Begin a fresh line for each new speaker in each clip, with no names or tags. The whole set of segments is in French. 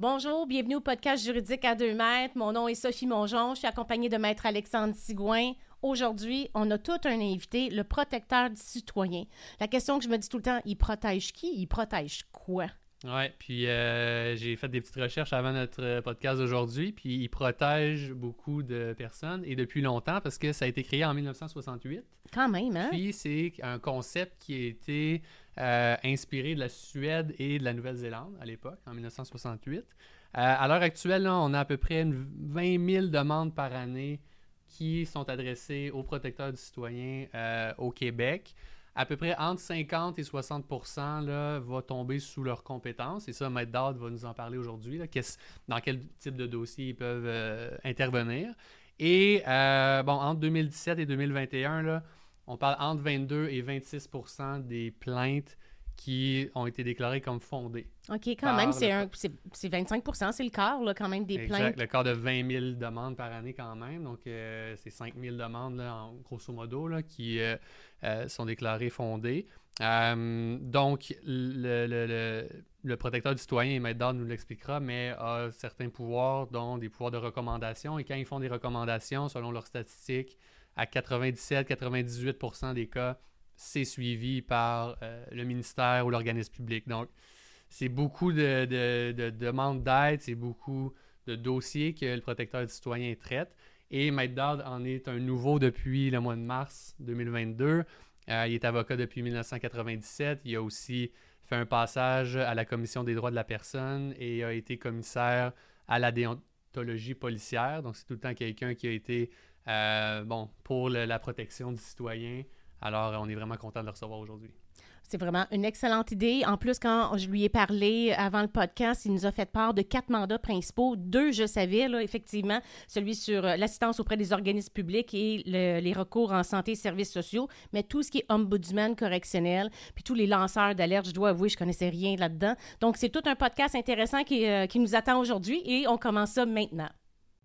Bonjour, bienvenue au podcast juridique à deux mètres. Mon nom est Sophie Mongeon. Je suis accompagnée de Maître Alexandre Sigouin. Aujourd'hui, on a tout un invité, le protecteur du citoyen. La question que je me dis tout le temps, il protège qui? Il protège quoi?
Oui, puis euh, j'ai fait des petites recherches avant notre euh, podcast d'aujourd'hui, puis il protège beaucoup de personnes et depuis longtemps parce que ça a été créé en 1968.
Quand même, hein?
Puis c'est un concept qui a été euh, inspiré de la Suède et de la Nouvelle-Zélande à l'époque, en 1968. à l'heure actuelle, on a à peu près 20 000 demandes par année qui sont adressées aux protecteurs du citoyen au Québec à peu près entre 50 et 60 là, va tomber sous leurs compétences. Et ça, Maître Dard va nous en parler aujourd'hui. Dans quel type de dossier ils peuvent euh, intervenir. Et euh, bon, entre 2017 et 2021, là, on parle entre 22 et 26% des plaintes qui ont été déclarées comme fondées.
OK, quand même, c'est, 25% c'est le quart là, quand même des exact, plaintes.
Le quart de 20 000 demandes par année quand même. Donc, euh, c'est 5 000 demandes, là, en, grosso modo, là, qui euh, euh, sont déclarées fondées. donc, le, le, le, protecteur du citoyen, et Maître nous l'expliquera, mais a certains pouvoirs, dont des pouvoirs de recommandation. Et quand ils font des recommandations, selon leurs statistiques, à 97-98% des cas, c'est suivi par euh, le ministère ou l'organisme public. Donc, c'est beaucoup de, demandes d'aide, c'est beaucoup de dossiers que le protecteur du citoyen traite. Et Maître Dodd en est un nouveau depuis le mois de mars 2022. Euh, il est avocat depuis 1997. Il a aussi fait un passage à la Commission des droits de la personne et a été commissaire à la déontologie policière. Donc, c'est tout le temps quelqu'un qui a été euh, bon, pour la protection du citoyen, alors, on est vraiment content de le recevoir aujourd'hui.
C'est vraiment une excellente idée. En plus, quand je lui ai parlé avant le podcast, il nous a fait part de quatre mandats principaux. Deux, je savais, effectivement, celui sur euh, l'assistance auprès des organismes publics et les recours en santé et services sociaux, mais tout ce qui est ombudsman correctionnel, puis tous les lanceurs d'alerte, je dois avouer, je connaissais rien là-dedans. Donc, c'est tout un podcast intéressant qui, euh, qui nous attend aujourd'hui et on commence ça maintenant.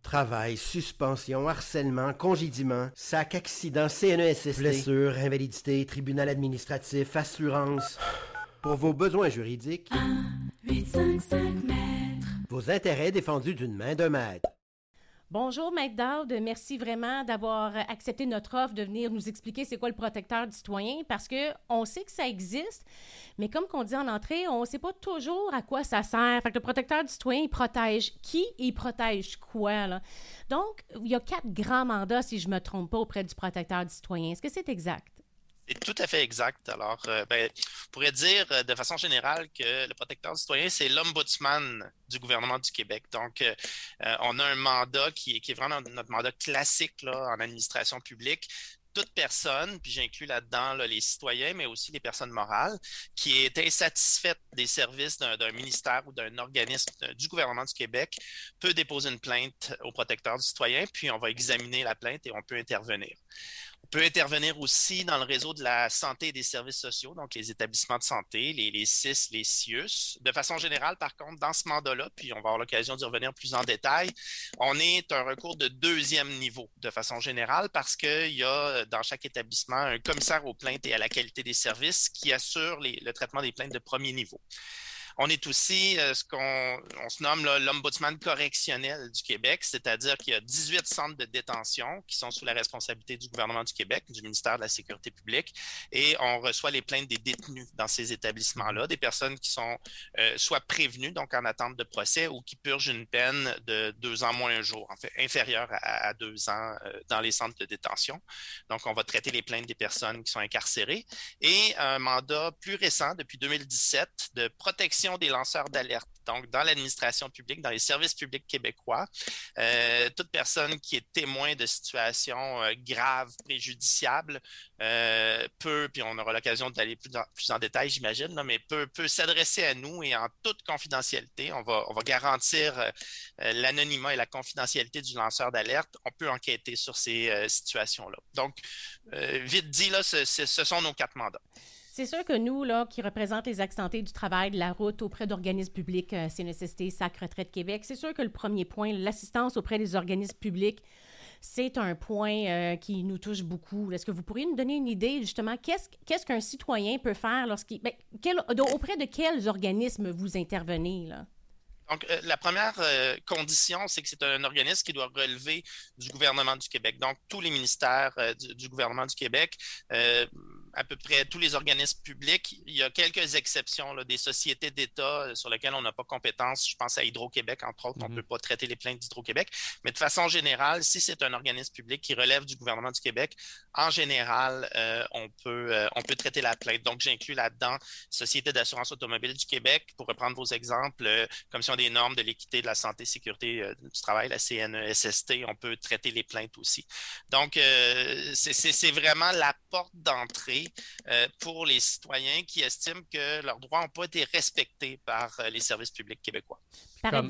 Travail, suspension, harcèlement, congédiement, sac, accident, CNESST, blessure, invalidité, tribunal administratif, assurance. Pour vos besoins juridiques, 1, 8, 5, 5 mètres. Vos intérêts défendus d'une main de maître.
Bonjour, Maître Dowd. Merci vraiment d'avoir accepté notre offre de venir nous expliquer c'est quoi le protecteur du citoyen parce que on sait que ça existe, mais comme qu'on dit en entrée, on ne sait pas toujours à quoi ça sert. Fait que le protecteur du citoyen, il protège qui et il protège quoi? Donc, il y a quatre grands mandats, si je ne me trompe pas, auprès du protecteur du citoyen. Est-ce que c'est exact?
C'est tout à fait exact. Alors, euh, ben, on pourrait dire euh, de façon générale que le protecteur du citoyen, c'est l'ombudsman du gouvernement du Québec. Donc, euh, on a un mandat qui, est vraiment notre mandat classique en administration publique toute personne, puis j'inclus là-dedans les citoyens, mais aussi les personnes morales, qui est insatisfaite des services d'un ministère ou d'un organisme du gouvernement du Québec, peut déposer une plainte au protecteur du citoyen, puis on va examiner la plainte et on peut intervenir. Peut intervenir aussi dans le réseau de la santé et des services sociaux, donc les établissements de santé, les, CIS, les CIUS. De façon générale, par contre, dans ce mandat-là, puis on va avoir l'occasion d'y revenir plus en détail, on est un recours de deuxième niveau de façon générale parce qu'il y a dans chaque établissement un commissaire aux plaintes et à la qualité des services qui assure le traitement des plaintes de premier niveau. On est aussi euh, ce qu'on on se nomme l'ombudsman correctionnel du Québec, c'est-à-dire qu'il y a 18 centres de détention qui sont sous la responsabilité du gouvernement du Québec, du ministère de la Sécurité publique, et on reçoit les plaintes des détenus dans ces établissements-là, des personnes qui sont euh, soit prévenues, donc en attente de procès, ou qui purgent une peine de deux ans moins un jour, en fait, inférieure à, deux ans euh, dans les centres de détention. Donc, on va traiter les plaintes des personnes qui sont incarcérées. Et un mandat plus récent, depuis 2017, de protection des lanceurs d'alerte. Donc, dans l'administration publique, dans les services publics québécois, euh, toute personne qui est témoin de situations euh, graves, préjudiciables, euh, peut, puis on aura l'occasion d'aller plus, plus, en détail, j'imagine, mais peut, peut s'adresser à nous et en toute confidentialité, on va, on va garantir l'anonymat et la confidentialité du lanceur d'alerte. On peut enquêter sur ces situations-là. Donc, vite dit, là, ce sont nos quatre mandats.
C'est sûr que nous, là, qui représentons les accidentés du travail de la route auprès d'organismes publics, euh, CNSST, SAC Retraite Québec, c'est sûr que le premier point, l'assistance auprès des organismes publics, c'est un point euh, qui nous touche beaucoup. Est-ce que vous pourriez nous donner une idée, justement, qu'est-ce qu'un citoyen peut faire lorsqu'il. Ben, auprès de quels organismes vous intervenez, là?
Donc, euh, la première euh, condition, c'est que c'est un organisme qui doit relever du gouvernement du Québec. Donc, tous les ministères du, gouvernement du Québec, à peu près tous les organismes publics, il y a quelques exceptions, là, des sociétés d'État sur lesquelles on n'a pas compétence. Je pense à Hydro-Québec, entre autres, on ne mm-hmm. peut pas traiter les plaintes d'Hydro-Québec. Mais de façon générale, si c'est un organisme public qui relève du gouvernement du Québec, en général, on, peut, on peut traiter la plainte. Donc, j'inclus là-dedans Société d'assurance automobile du Québec, pour reprendre vos exemples, comme si des normes de l'équité de la santé sécurité euh, du travail, la CNESST, on peut traiter les plaintes aussi. Donc, euh, c'est vraiment la porte d'entrée euh, pour les citoyens qui estiment que leurs droits n'ont pas été respectés par les services publics québécois.
Ben,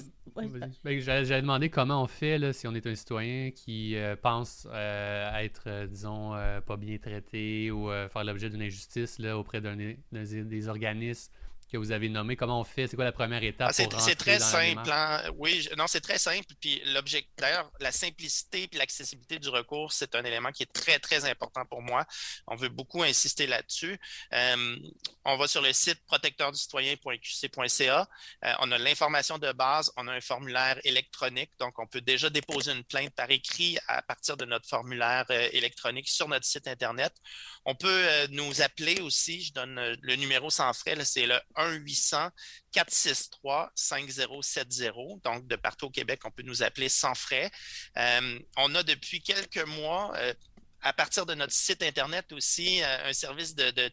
j'allais demander comment on fait là, si on est un citoyen qui pense être, disons, pas bien traité ou faire l'objet d'une injustice là, auprès d'un des organismes que vous avez nommé. Comment on fait? C'est quoi la première étape?
Ah, c'est très simple. Hein. Oui, non, c'est très simple. Puis l'objectif, d'ailleurs, la simplicité et l'accessibilité du recours, c'est un élément qui est très, très important pour moi. On veut beaucoup insister là-dessus. Euh, on va sur le site protecteurdustitoyen.qc.ca. Euh, on a l'information de base. On a un formulaire électronique. Donc, on peut déjà déposer une plainte par écrit à partir de notre formulaire euh, électronique sur notre site Internet. On peut nous appeler aussi. Je donne le numéro sans frais. C'est le 1-800-463-5070. Donc, de partout au Québec, on peut nous appeler sans frais. Euh, on a depuis quelques mois euh, à partir de notre site Internet aussi euh, un service de,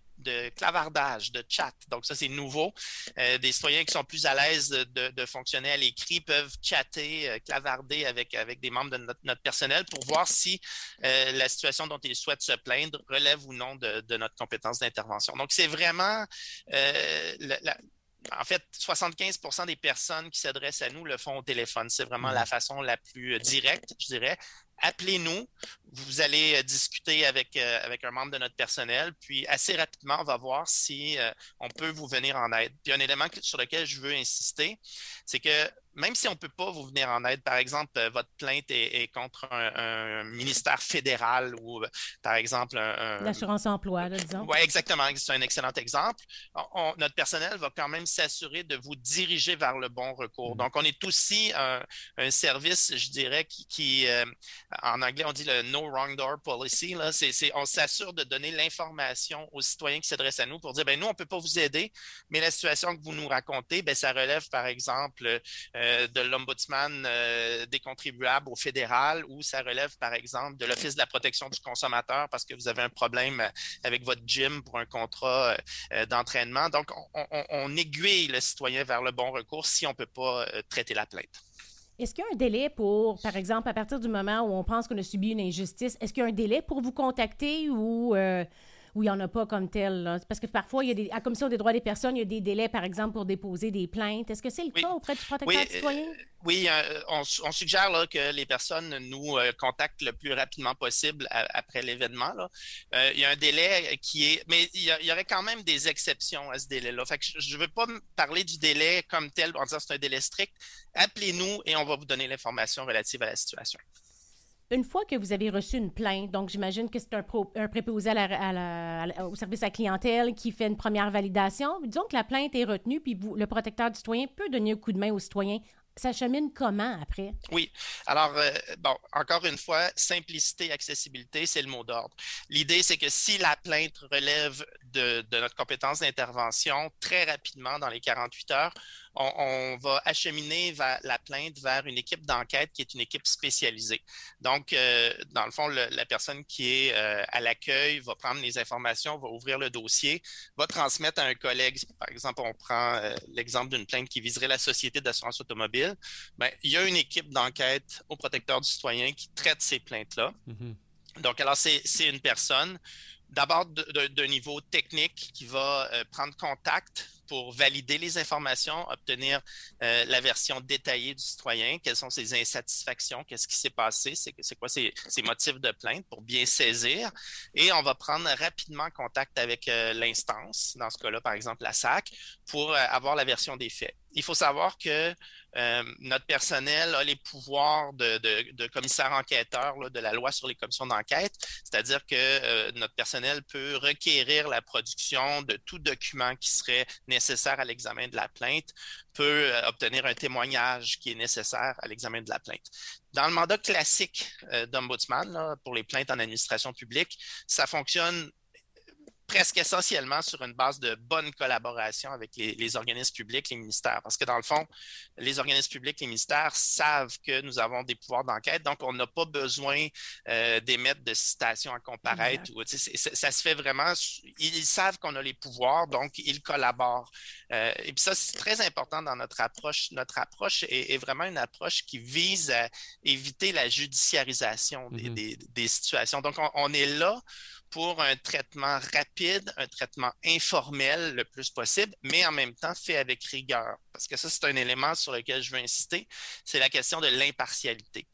clavardage, de chat. Donc, ça, c'est nouveau. des citoyens qui sont plus à l'aise de, fonctionner à l'écrit peuvent chatter, clavarder avec, avec des membres de notre, personnel pour voir si la situation dont ils souhaitent se plaindre relève ou non de, notre compétence d'intervention. Donc, c'est vraiment la, en fait, 75% des personnes qui s'adressent à nous le font au téléphone. C'est vraiment mmh. la façon la plus directe, je dirais appelez-nous. Vous allez euh, discuter avec, euh, avec un membre de notre personnel, puis assez rapidement, on va voir si euh, on peut vous venir en aide. Puis un élément sur lequel je veux insister, c'est que même si on ne peut pas vous venir en aide, par exemple, votre plainte est, contre un, ministère fédéral ou, par exemple, un.
L'assurance emploi, disons.
Oui, exactement. C'est un excellent exemple. notre personnel va quand même s'assurer de vous diriger vers le bon recours. Mmh. Donc, on est aussi un, service, je dirais, qui, qui en anglais, on dit le no wrong door policy. Là. on s'assure de donner l'information aux citoyens qui s'adressent à nous pour dire, ben nous, on ne peut pas vous aider, mais la situation que vous nous racontez, ben, ça relève, par exemple, euh, de l'ombudsman euh, des contribuables au fédéral ou ça relève, par exemple, de l'Office de la protection du consommateur parce que vous avez un problème avec votre gym pour un contrat euh, d'entraînement. Donc, on, on, aiguille le citoyen vers le bon recours si on ne peut pas traiter la plainte.
Est-ce qu'il y a un délai pour, par exemple, à partir du moment où on pense qu'on a subi une injustice, est-ce qu'il y a un délai pour vous contacter ou euh, il n'y en a pas comme tel? Parce que parfois, il y a des, à la Commission des droits des personnes, il y a des délais, par exemple, pour déposer des plaintes. Est-ce que c'est le cas auprès du protecteur oui, citoyen? Euh,
oui, euh, on, suggère que les personnes nous contactent le plus rapidement possible après l'événement. il y a un délai qui est... Mais il y, aurait quand même des exceptions à ce délai-là. je ne veux pas parler du délai comme tel en disant que c'est un délai strict appelez-nous et on va vous donner l'information relative à la situation.
Une fois que vous avez reçu une plainte, donc j'imagine que c'est un, préposé au service à clientèle qui fait une première validation. Disons que la plainte est retenue, puis le protecteur du citoyen peut donner un coup de main au citoyen ça chemine comment après?
Oui. Alors, euh, bon, encore une fois, simplicité accessibilité, c'est le mot d'ordre. L'idée, c'est que si la plainte relève de, de notre compétence d'intervention, très rapidement, dans les 48 heures, on, va acheminer la plainte vers une équipe d'enquête qui est une équipe spécialisée. Donc, euh, dans le fond, la personne qui est euh, à l'accueil va prendre les informations, va ouvrir le dossier, va transmettre à un collègue. Par exemple, on prend euh, l'exemple d'une plainte qui viserait la société d'assurance automobile. Bien, il y a une équipe d'enquête au protecteur du citoyen qui traite ces plaintes-là. Mm-hmm. Donc, alors, c'est une personne d'abord d'un niveau technique qui va prendre contact pour valider les informations, obtenir euh, la version détaillée du citoyen, quelles sont ses insatisfactions, qu'est-ce qui s'est passé, c'est quoi ses, motifs de plainte pour bien saisir? Et on va prendre rapidement contact avec euh, l'instance, dans ce cas-là, par exemple, la SAC, pour euh, avoir la version des faits. Il faut savoir que notre personnel a les pouvoirs de, commissaire enquêteur de la loi sur les commissions d'enquête, c'est-à-dire que notre personnel peut requérir la production de tout document qui serait nécessaire à l'examen de la plainte peut obtenir un témoignage qui est nécessaire à l'examen de la plainte. Dans le mandat classique d'ombudsman, pour les plaintes en administration publique, ça fonctionne presque essentiellement sur une base de bonne collaboration avec les, organismes publics, les ministères. Parce que dans le fond, les organismes publics, les ministères savent que nous avons des pouvoirs d'enquête, donc on n'a pas besoin euh, d'émettre de citations à comparaître. ça, se fait vraiment, ils savent qu'on a les pouvoirs, donc ils collaborent. Euh, et puis ça, c'est très important dans notre approche. Notre approche est, vraiment une approche qui vise à éviter la judiciarisation des, mm-hmm. situations. Donc, on est là pour un traitement rapide, un traitement informel le plus possible, mais en même temps fait avec rigueur. Parce que ça, c'est un élément sur lequel je veux insister, c'est la question de l'impartialité.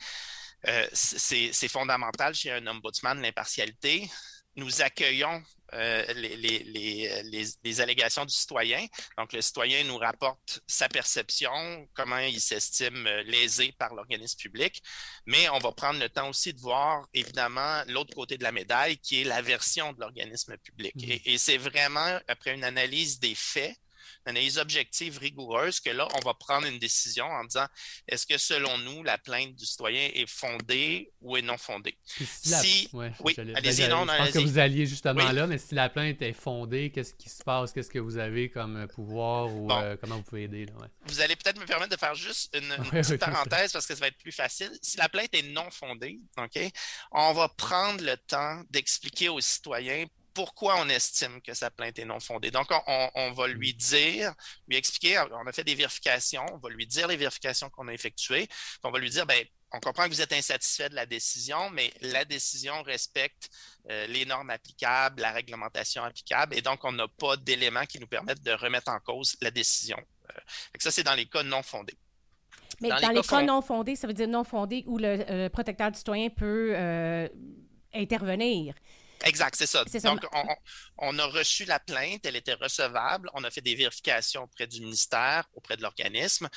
Euh, c'est fondamental chez un ombudsman, l'impartialité. Nous accueillons euh, les, allégations du citoyen. Donc, le citoyen nous rapporte sa perception, comment il s'estime euh, lésé par l'organisme public, mais on va prendre le temps aussi de voir, évidemment, l'autre côté de la médaille, qui est la version de l'organisme public. Mmh. et c'est vraiment, après une analyse des faits, analyse objective rigoureuse que là, on va prendre une décision en disant est-ce que selon nous, la plainte du citoyen est fondée ou est non fondée?
Si, oui, allez-y, non, Je pense que vous alliez justement là, mais si la plainte est fondée, qu'est-ce qui se passe? Qu'est-ce que vous avez comme pouvoir ou euh, comment vous pouvez aider?
Vous allez peut-être me permettre de faire juste une, petite parenthèse parce que ça va être plus facile. Si la plainte est non fondée, OK, on va prendre le temps d'expliquer aux citoyens pourquoi on estime que sa plainte est non fondée. Donc, on, va lui dire, lui expliquer, on a fait des vérifications, on va lui dire les vérifications qu'on a effectuées, on va lui dire, ben, on comprend que vous êtes insatisfait de la décision, mais la décision respecte euh, les normes applicables, la réglementation applicable, et donc on n'a pas d'éléments qui nous permettent de remettre en cause la décision. Euh, ça, c'est dans les cas non fondés.
Mais dans, les, cas, non fondés, ça veut dire non fondés où le, euh, protecteur du citoyen peut intervenir.
Exact, c'est ça. Donc, on, a reçu la plainte, elle était recevable, on a fait des vérifications auprès du ministère, auprès de l'organisme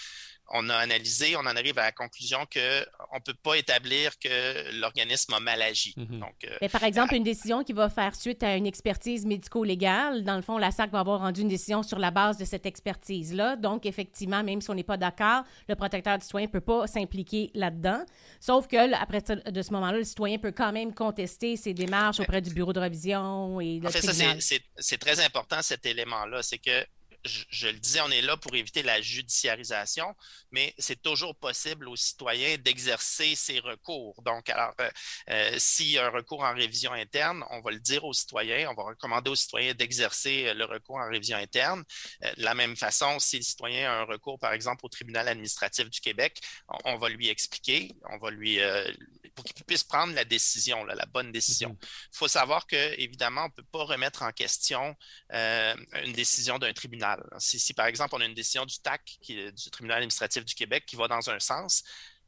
on a analysé, on en arrive à la conclusion qu'on ne peut pas établir que l'organisme a mal agi.
Mhm. Donc, euh, Mais par exemple, une décision qui va faire suite à une expertise médico-légale, dans le fond, la SAC va avoir rendu une décision sur la base de cette expertise-là. Donc, effectivement, même si on n'est pas d'accord, le protecteur du citoyen ne peut pas s'impliquer là-dedans. Sauf que, après de ce moment-là, le citoyen peut quand même contester ses démarches auprès du bureau de révision et de
En fait, ça, c'est très important, cet élément-là. C'est que je, le disais, on est là pour éviter la judiciarisation, mais c'est toujours possible aux citoyens d'exercer ces recours. Donc, alors, euh, euh, s'il y a un recours en révision interne, on va le dire aux citoyens, on va recommander aux citoyens d'exercer euh, le recours en révision interne. de la même façon, si le citoyen a un recours, par exemple, au tribunal administratif du Québec, on, va lui expliquer, on va lui, pour qu'il puisse prendre la décision, la bonne décision. Il mm-hmm. faut savoir que, évidemment, on ne peut pas remettre en question une décision d'un tribunal si, par exemple, on a une décision du TAC, qui, du tribunal administratif du Québec, qui va dans un sens,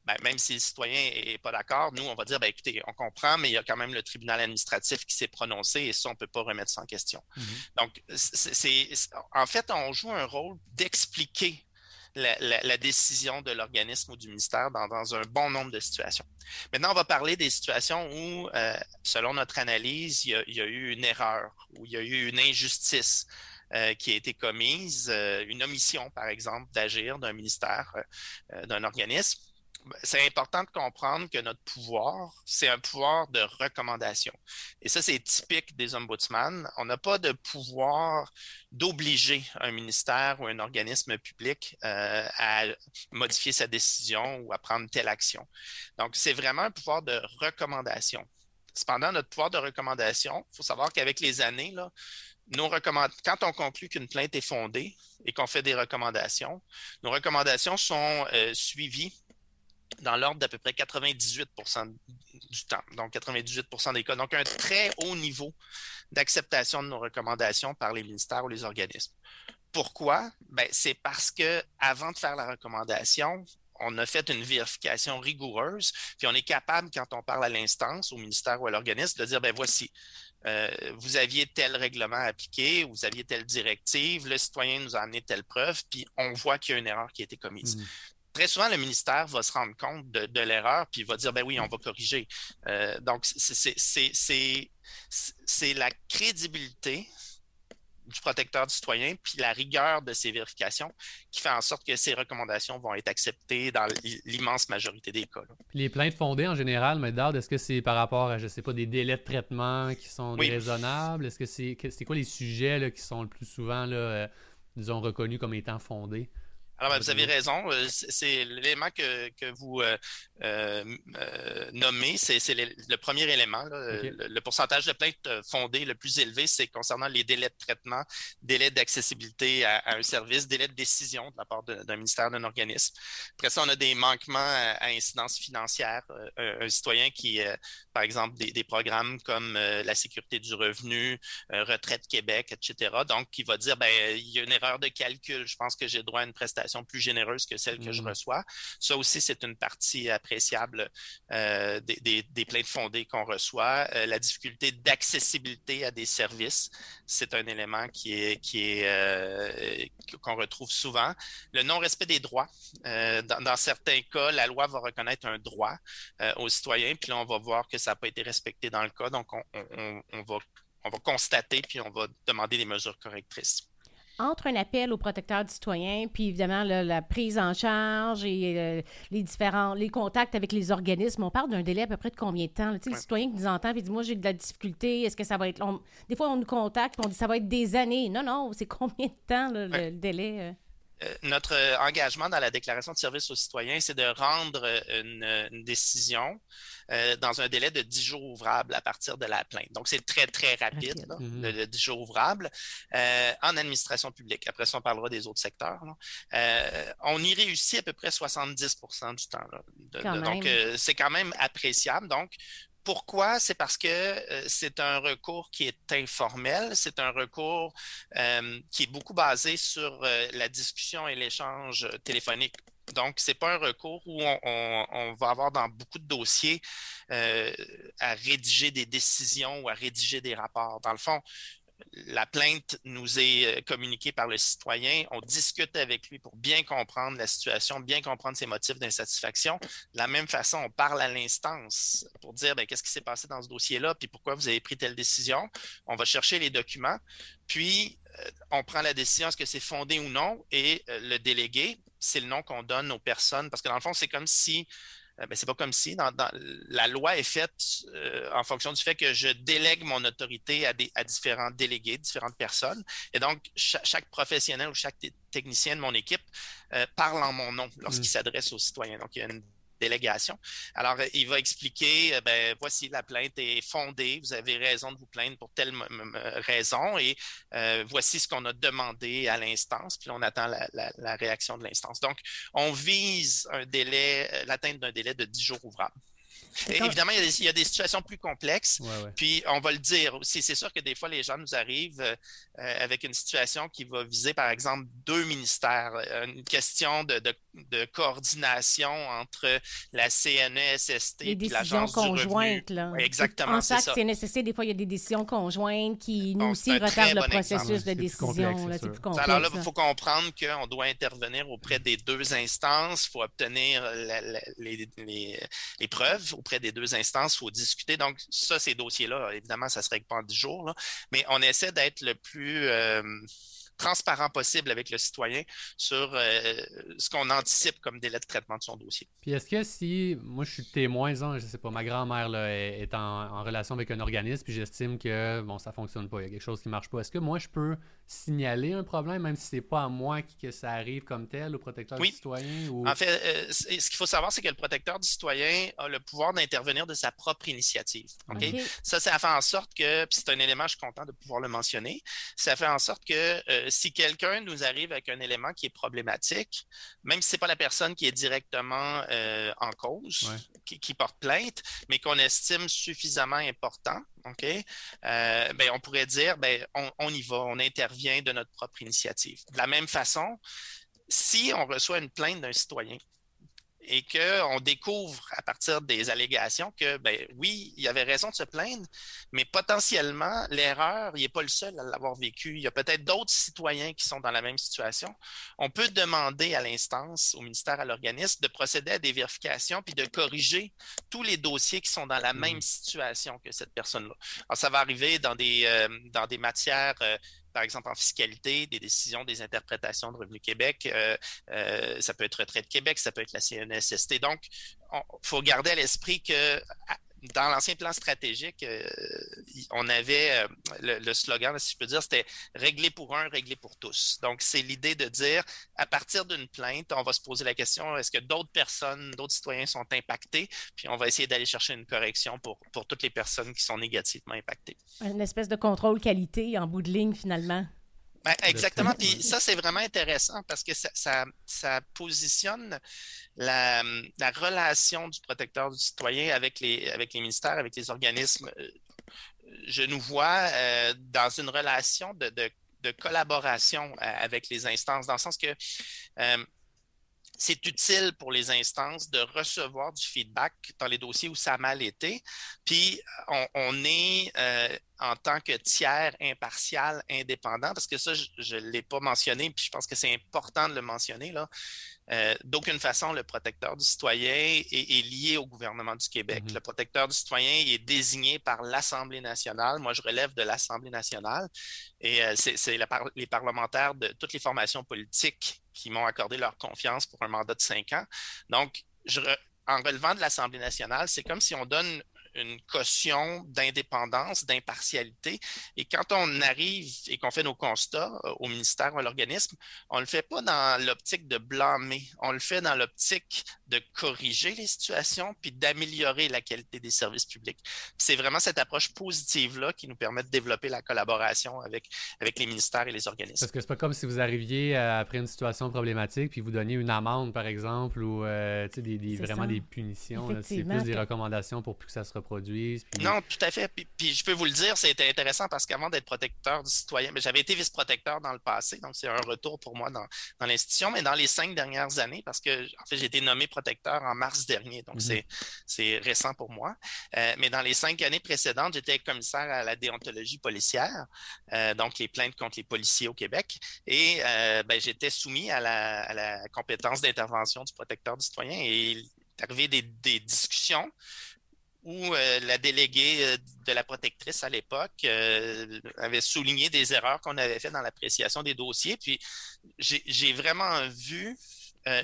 ben, même si le citoyen n'est pas d'accord, nous, on va dire, ben, écoutez, on comprend, mais il y a quand même le tribunal administratif qui s'est prononcé et ça, on ne peut pas remettre ça en question. Mm-hmm. Donc, c'est, en fait, on joue un rôle d'expliquer la, décision de l'organisme ou du ministère dans, un bon nombre de situations. Maintenant, on va parler des situations où, euh, selon notre analyse, il y, a, eu une erreur, ou il y a eu une injustice. Euh, qui a été commise, euh, une omission, par exemple, d'agir d'un ministère, euh, d'un organisme, c'est important de comprendre que notre pouvoir, c'est un pouvoir de recommandation. Et ça, c'est typique des ombudsman. On n'a pas de pouvoir d'obliger un ministère ou un organisme public à modifier sa décision ou à prendre telle action. Donc, c'est vraiment un pouvoir de recommandation. Cependant, notre pouvoir de recommandation, il faut savoir qu'avec les années, là, quand on conclut qu'une plainte est fondée et qu'on fait des recommandations, nos recommandations sont euh, suivies dans l'ordre d'à peu près 98% du temps, donc 98% des cas. Donc, un très haut niveau d'acceptation de nos recommandations par les ministères ou les organismes. Pourquoi? Ben, c'est parce que avant de faire la recommandation, on a fait une vérification rigoureuse, puis on est capable, quand on parle à l'instance, au ministère ou à l'organisme, de dire, ben voici, euh, vous aviez tel règlement appliqué, vous aviez telle directive, le citoyen nous a amené telle preuve, puis on voit qu'il y a une erreur qui a été commise. Mmh. Très souvent, le ministère va se rendre compte de, l'erreur, puis il va dire, ben oui, on va corriger. Euh, donc, c'est la crédibilité du protecteur du citoyen, puis la rigueur de ces vérifications qui fait en sorte que ces recommandations vont être acceptées dans l'immense majorité des cas.
Les plaintes fondées en général, mais est-ce que c'est par rapport à, je sais pas, des délais de traitement qui sont déraisonnables? Est-ce que c'est quoi les sujets qui sont le plus souvent, là, euh, disons, reconnus comme étant fondés?
Alors, ben, vous avez raison. Euh, c'est l'élément que, que, vous euh, euh, nommez, c'est le, premier élément. Le, pourcentage de plaintes fondées le plus élevé, c'est concernant les délais de traitement, délais d'accessibilité à, un service, délais de décision de la part d'un ministère, d'un organisme. Après ça, on a des manquements à, incidence financière. Un, citoyen qui, par exemple, des, des programmes comme la sécurité du revenu, Retraite Québec, etc. Donc, qui va dire, ben, il y a une erreur de calcul. Je pense que j'ai droit à une prestation plus généreuse que celle que je mmh. reçois. Ça aussi, c'est une partie appréciable euh, des, des, plaintes fondées qu'on reçoit. Euh, la difficulté d'accessibilité à des services, c'est un élément qui est qui est euh, qu'on retrouve souvent. Le non-respect des droits. Dans, certains cas, la loi va reconnaître un droit aux citoyens, puis là, on va voir que ça n'a pas été respecté dans le cas. Donc, on, on va on va constater, puis on va demander des mesures correctrices
entre un appel au protecteur du citoyen, puis évidemment la prise en charge et euh, les différents les contacts avec les organismes, on parle d'un délai à peu près de combien de temps? Tu sais, Le citoyen qui nous entend et dit Moi, j'ai de la difficulté, est-ce que ça va être long? Des fois, on nous contacte et on dit Ça va être des années. Non, non, c'est combien de temps le délai? Euh?
Euh, notre engagement dans la déclaration de service aux citoyens, c'est de rendre une, décision dans un délai de 10 jours ouvrables à partir de la plainte. Donc, c'est très, très rapide, le, 10 jours ouvrables en administration publique. Après ça, on parlera des autres secteurs. Euh, on y réussit à peu près 70% du temps. donc, euh, c'est quand même appréciable. Donc, pourquoi? C'est parce que euh, c'est un recours qui est informel, c'est un recours euh, qui est beaucoup basé sur euh, la discussion et l'échange téléphonique. Donc, ce n'est pas un recours où on, va avoir dans beaucoup de dossiers à rédiger des décisions ou à rédiger des rapports. Dans le fond, la plainte nous est euh, communiquée par le citoyen. On discute avec lui pour bien comprendre la situation, bien comprendre ses motifs d'insatisfaction. De la même façon, on parle à l'instance pour dire ben, qu'est-ce qui s'est passé dans ce dossier-là, puis pourquoi vous avez pris telle décision. On va chercher les documents, puis euh, on prend la décision, est-ce que c'est fondé ou non, et euh, le délégué, c'est le nom qu'on donne aux personnes, parce que dans le fond, c'est comme si euh, ben, c'est pas comme si la loi est faite euh, en fonction du fait que je délègue mon autorité à, des, à différents délégués, différentes personnes. Et donc, chaque, professionnel ou chaque technicien de mon équipe euh, parle en mon nom lorsqu'il mmh. s'adresse aux citoyens. Donc, il y a une délégation. Alors, euh, il va expliquer, euh, ben, voici la plainte est fondée, vous avez raison de vous plaindre pour telle raison et euh, voici ce qu'on a demandé à l'instance, puis on attend la, réaction de l'instance. Donc, on vise un délai, l'atteinte d'un délai de 10 jours ouvrables. Évidemment, il y, a des, situations plus complexes. Puis on va le dire aussi. C'est sûr que des fois, les gens nous arrivent euh, avec une situation qui va viser, par exemple, deux ministères. Euh, une question de, coordination entre la CNESST
et décisions conjointes. Là.
exactement.
En que c'est nécessaire, des fois, il y a des décisions conjointes qui nous aussi retardent le processus de décision.
C'est plus complexe. Alors là, il faut comprendre qu'on doit intervenir auprès des deux instances. Il faut obtenir les, les preuves auprès des deux instances, il faut discuter. Donc, ça, ces dossiers-là, évidemment, ça ne se règle pas en dix jours, mais on essaie d'être le plus euh, transparent possible avec le citoyen sur euh, ce qu'on anticipe comme délai de traitement de son dossier.
Puis est-ce que si moi je suis témoin, je sais pas, ma grand-mère est, en, relation avec un organisme, puis j'estime que bon ça fonctionne pas, il y a quelque chose qui marche pas, est-ce que moi je peux signaler un problème, même si c'est pas à moi que ça arrive comme tel, au protecteur du citoyen? Ou...
En fait, euh, ce qu'il faut savoir, c'est que le protecteur du citoyen a le pouvoir d'intervenir de sa propre initiative. Ça, ça fait en sorte que, puis c'est un élément, je suis content de pouvoir le mentionner, ça fait en sorte que euh, si quelqu'un nous arrive avec un élément qui est problématique, même si ce n'est pas la personne qui est directement euh, en cause, qui, porte plainte, mais qu'on estime suffisamment important, OK? Euh, ben, on pourrait dire, ben, on, y va, on intervient de notre propre initiative. De la même façon, si on reçoit une plainte d'un citoyen et qu'on découvre à partir des allégations que, ben oui, il avait raison de se plaindre, mais potentiellement, l'erreur, il n'est pas le seul à l'avoir vécu. Il y a peut-être d'autres citoyens qui sont dans la même situation. On peut demander à l'instance, au ministère, à l'organisme, de procéder à des vérifications puis de corriger tous les dossiers qui sont dans la même mmh. situation que cette personne-là. Alors, ça va arriver dans des, euh, dans des matières euh, par exemple en fiscalité, des décisions des interprétations de Revenu Québec. ça peut être Retraite Québec, ça peut être la CNSST. Donc, il faut garder à l'esprit que dans l'ancien plan stratégique, euh, on avait euh, le, slogan, si je peux dire, c'était régler pour un, régler pour tous. Donc, c'est l'idée de dire, à partir d'une plainte, on va se poser la question, est-ce que d'autres personnes, d'autres citoyens sont impactés? Puis on va essayer d'aller chercher une correction pour, pour toutes les personnes qui sont négativement impactées.
Une espèce de contrôle qualité en bout de ligne, finalement.
Ben, exactement. Puis ça, c'est vraiment intéressant parce que ça, positionne la, relation du protecteur du citoyen avec les, avec les ministères, avec les organismes. Je nous vois euh, dans une relation de, collaboration euh, avec les instances, dans le sens que euh, c'est utile pour les instances de recevoir du feedback dans les dossiers où ça a mal été. Puis on, est euh, en tant que tiers impartial, indépendant, parce que ça, je ne l'ai pas mentionné, puis je pense que c'est important de le mentionner. là. Euh, d'aucune façon, le protecteur du citoyen est, lié au gouvernement du Québec. Mm-hmm. Le protecteur du citoyen est désigné par l'Assemblée nationale. Moi, je relève de l'Assemblée nationale. Et euh, c'est les parlementaires de toutes les formations politiques qui m'ont accordé leur confiance pour un mandat de cinq ans. Donc, je, en relevant de l'Assemblée nationale, c'est comme si on donne une caution d'indépendance, d'impartialité. Et quand on arrive et qu'on fait nos constats euh, au ministère ou à l'organisme, on ne le fait pas dans l'optique de blâmer, on le fait dans l'optique de corriger les situations puis d'améliorer la qualité des services publics. C'est vraiment cette approche positive-là qui nous permet de développer la collaboration avec, avec les ministères et les organismes.
Parce que c'est pas comme si vous arriviez euh, après une situation problématique puis vous donniez une amende, par exemple, ou euh, des, vraiment des punitions. C'est plus des recommandations pour plus que ça se
Non, tout à fait. Puis, je peux vous le dire, c'était intéressant parce qu'avant d'être protecteur du citoyen, j'avais été vice-protecteur dans le passé, donc c'est un retour pour moi dans, l'institution, mais dans les cinq dernières années, parce que en fait, j'ai été nommé protecteur en mars dernier, donc mhm. c'est récent pour moi. Euh, mais dans les cinq années précédentes, j'étais commissaire à la déontologie policière, euh, donc les plaintes contre les policiers au Québec, et euh, ben, j'étais soumis à la, à la compétence d'intervention du protecteur du citoyen et il est arrivé des, des discussions où euh, la déléguée euh, de la protectrice à l'époque euh, avait souligné des erreurs qu'on avait faites dans l'appréciation des dossiers. Puis j'ai vraiment vu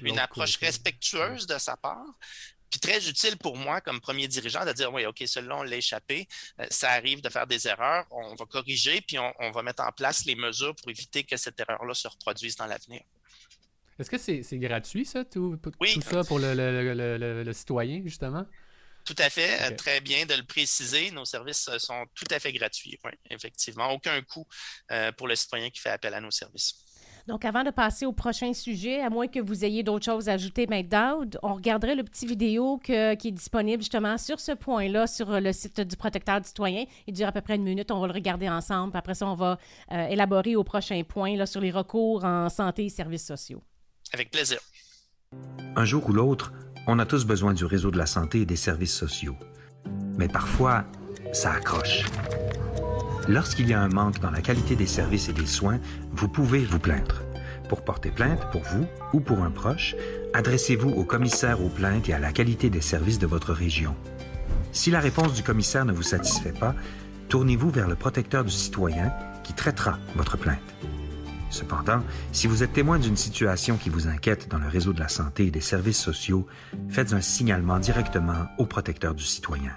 une approche respectueuse de sa part, puis très utile pour moi comme premier dirigeant de dire oui, OK, celui-là, on l'a échappé, ça arrive de faire des erreurs, on va corriger, puis on, va mettre en place les mesures pour éviter que cette erreur-là se reproduise dans l'avenir.
Est-ce que c'est gratuit, ça, tout, ça pour le citoyen, justement?
Tout à fait, euh, très bien de le préciser. Nos services euh, sont tout à fait gratuits, oui, effectivement. Aucun coût euh, pour le citoyen qui fait appel à nos services.
Donc, avant de passer au prochain sujet, à moins que vous ayez d'autres choses à ajouter, Dowd, on regarderait le petit vidéo qui est disponible justement sur ce point-là, sur le site du protecteur du citoyen. Il dure à peu près une minute. On va le regarder ensemble. Après ça, on va élaborer au prochain point là, sur les recours en santé et services sociaux.
Avec plaisir.
Un jour ou l'autre, on a tous besoin du réseau de la santé et des services sociaux. Mais parfois, ça accroche. Lorsqu'il y a un manque dans la qualité des services et des soins, vous pouvez vous plaindre. Pour porter plainte pour vous ou pour un proche, adressez-vous au commissaire aux plaintes et à la qualité des services de votre région. Si la réponse du commissaire ne vous satisfait pas, tournez-vous vers le protecteur du citoyen qui traitera votre plainte. Cependant, si vous êtes témoin d'une situation qui vous inquiète dans le réseau de la santé et des services sociaux, faites un signalement directement au protecteur du citoyen.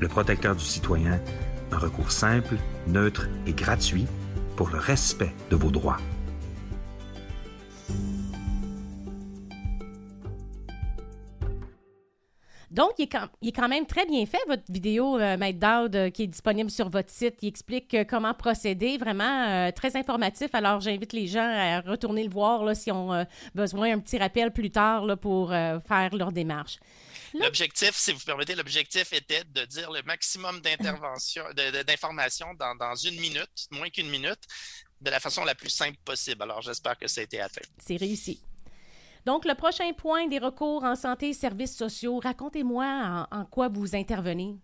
Le protecteur du citoyen, un recours simple, neutre et gratuit pour le respect de vos droits.
Donc, il est, quand, même très bien fait, votre vidéo, euh, Maître Dowd, euh, qui est disponible sur votre site. Il explique euh, comment procéder, vraiment très informatif. Alors, j'invite les gens à retourner le voir là, s'ils ont besoin d'un petit rappel plus tard là, pour faire leur démarche.
L'objectif, si vous permettez, l'objectif était de dire le maximum d'intervention, d'informations dans, dans une minute, moins qu'une minute, de la façon la plus simple possible. Alors, j'espère que ça a été atteint.
C'est réussi. Donc, le prochain point des recours en santé et services sociaux, racontez-moi en, quoi vous intervenez.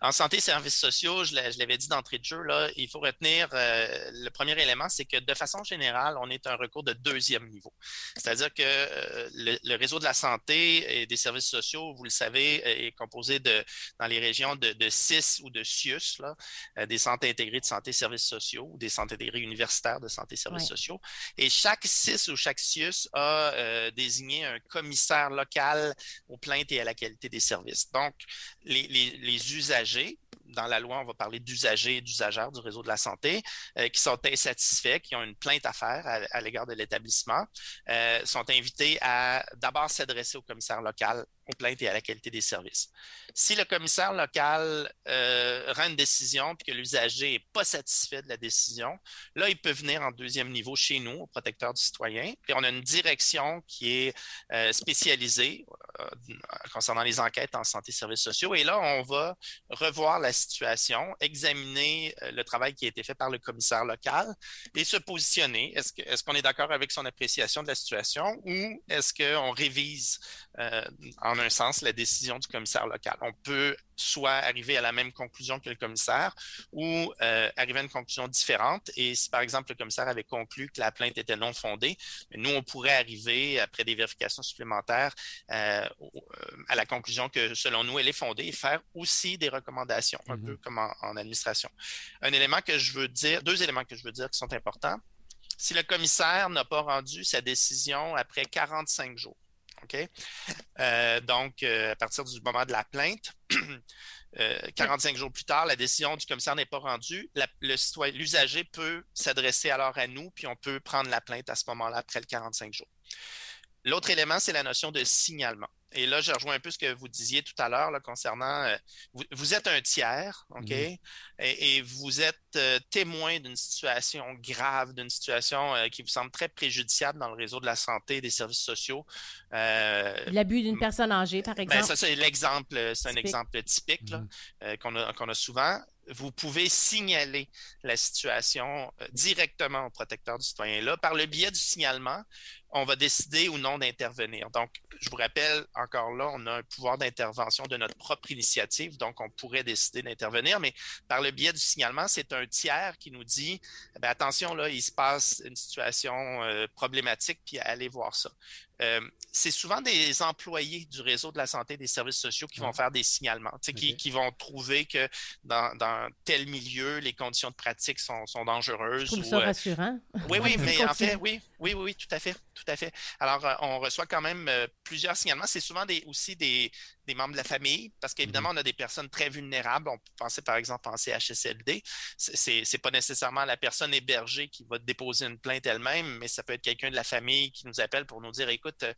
En santé et services sociaux, je l'avais dit d'entrée de jeu, là, il faut retenir euh, le premier élément, c'est que de façon générale, on est un recours de deuxième niveau. C'est-à-dire que euh, le, réseau de la santé et des services sociaux, vous le savez, est composé de, dans les régions de, de CIS ou de CIUS, là, euh, des centres intégrés de santé et services sociaux ou des centres intégrés universitaires de santé et services sociaux. Et chaque CIS ou chaque CIUS a désigné un commissaire local aux plaintes et à la qualité des services. Donc, les, les, les usagers dans la loi, on va parler d'usagers et d'usagères du réseau de la santé euh, qui sont insatisfaits, qui ont une plainte à faire à, l'égard de l'établissement, euh, sont invités à d'abord s'adresser au commissaire local aux plaintes et à la qualité des services. Si le commissaire local euh, rend une décision et que l'usager n'est pas satisfait de la décision, là, il peut venir en deuxième niveau chez nous, au protecteur du citoyen. Puis on a une direction qui est spécialisée concernant les enquêtes en santé et services sociaux. Et là, on va revoir la situation, examiner le travail qui a été fait par le commissaire local et se positionner. Est-ce qu'on est, est d'accord avec son appréciation de la situation ou est-ce qu'on révise en en un sens, la décision du commissaire local? On peut soit arriver à la même conclusion que le commissaire ou euh, arriver à une conclusion différente. Et si, par exemple, le commissaire avait conclu que la plainte était non fondée, nous, on pourrait arriver, après des vérifications supplémentaires, euh, à la conclusion que, selon nous, elle est fondée et faire aussi des recommandations, un peu mm-hmm. comme en, en administration. Un élément que je veux dire, deux éléments que je veux dire qui sont importants. Si le commissaire n'a pas rendu sa décision après 45 jours, OK? Euh, donc, euh, à partir du moment de la plainte, 45 euh, jours plus tard, la décision du commissaire n'est pas rendue. L'usager peut s'adresser alors à nous, puis on peut prendre la plainte à ce moment-là après le 45 jours. L'autre élément, c'est la notion de signalement. Et là, je rejoins un peu ce que vous disiez tout à l'heure concernant, euh, vous, êtes un tiers, OK? Mm-hmm. Et, vous êtes euh, témoin d'une situation grave, d'une situation euh, qui vous semble très préjudiciable dans le réseau de la santé et des services sociaux.
L'abus d'une personne âgée, par ben, exemple.
ça, c'est l'exemple, c'est un exemple typique mm-hmm. qu'on a, qu'on a souvent vous pouvez signaler la situation directement au protecteur du citoyen. Là, par le biais du signalement, on va décider ou non d'intervenir. Donc, je vous rappelle, encore là, on a un pouvoir d'intervention de notre propre initiative, donc on pourrait décider d'intervenir, mais par le biais du signalement, c'est un tiers qui nous dit, eh attention, là, il se passe une situation euh, problématique, puis allez voir ça. Euh, c'est souvent des employés du réseau de la santé et des services sociaux qui vont faire des signalements, qui, vont trouver que dans, tel milieu, les conditions de pratique sont, dangereuses.
Je trouve ça euh, rassurant.
Oui, oui, mais en fait, oui, oui, oui, tout à fait, tout à fait. Alors, euh, on reçoit quand même plusieurs signalements. C'est souvent des, aussi des, des membres de la famille, parce qu'évidemment, mhm. on a des personnes très vulnérables. On peut penser, par exemple, en CHSLD. C'est n'est pas nécessairement la personne hébergée qui va déposer une plainte elle-même, mais ça peut être quelqu'un de la famille qui nous appelle pour nous dire, écoute, euh,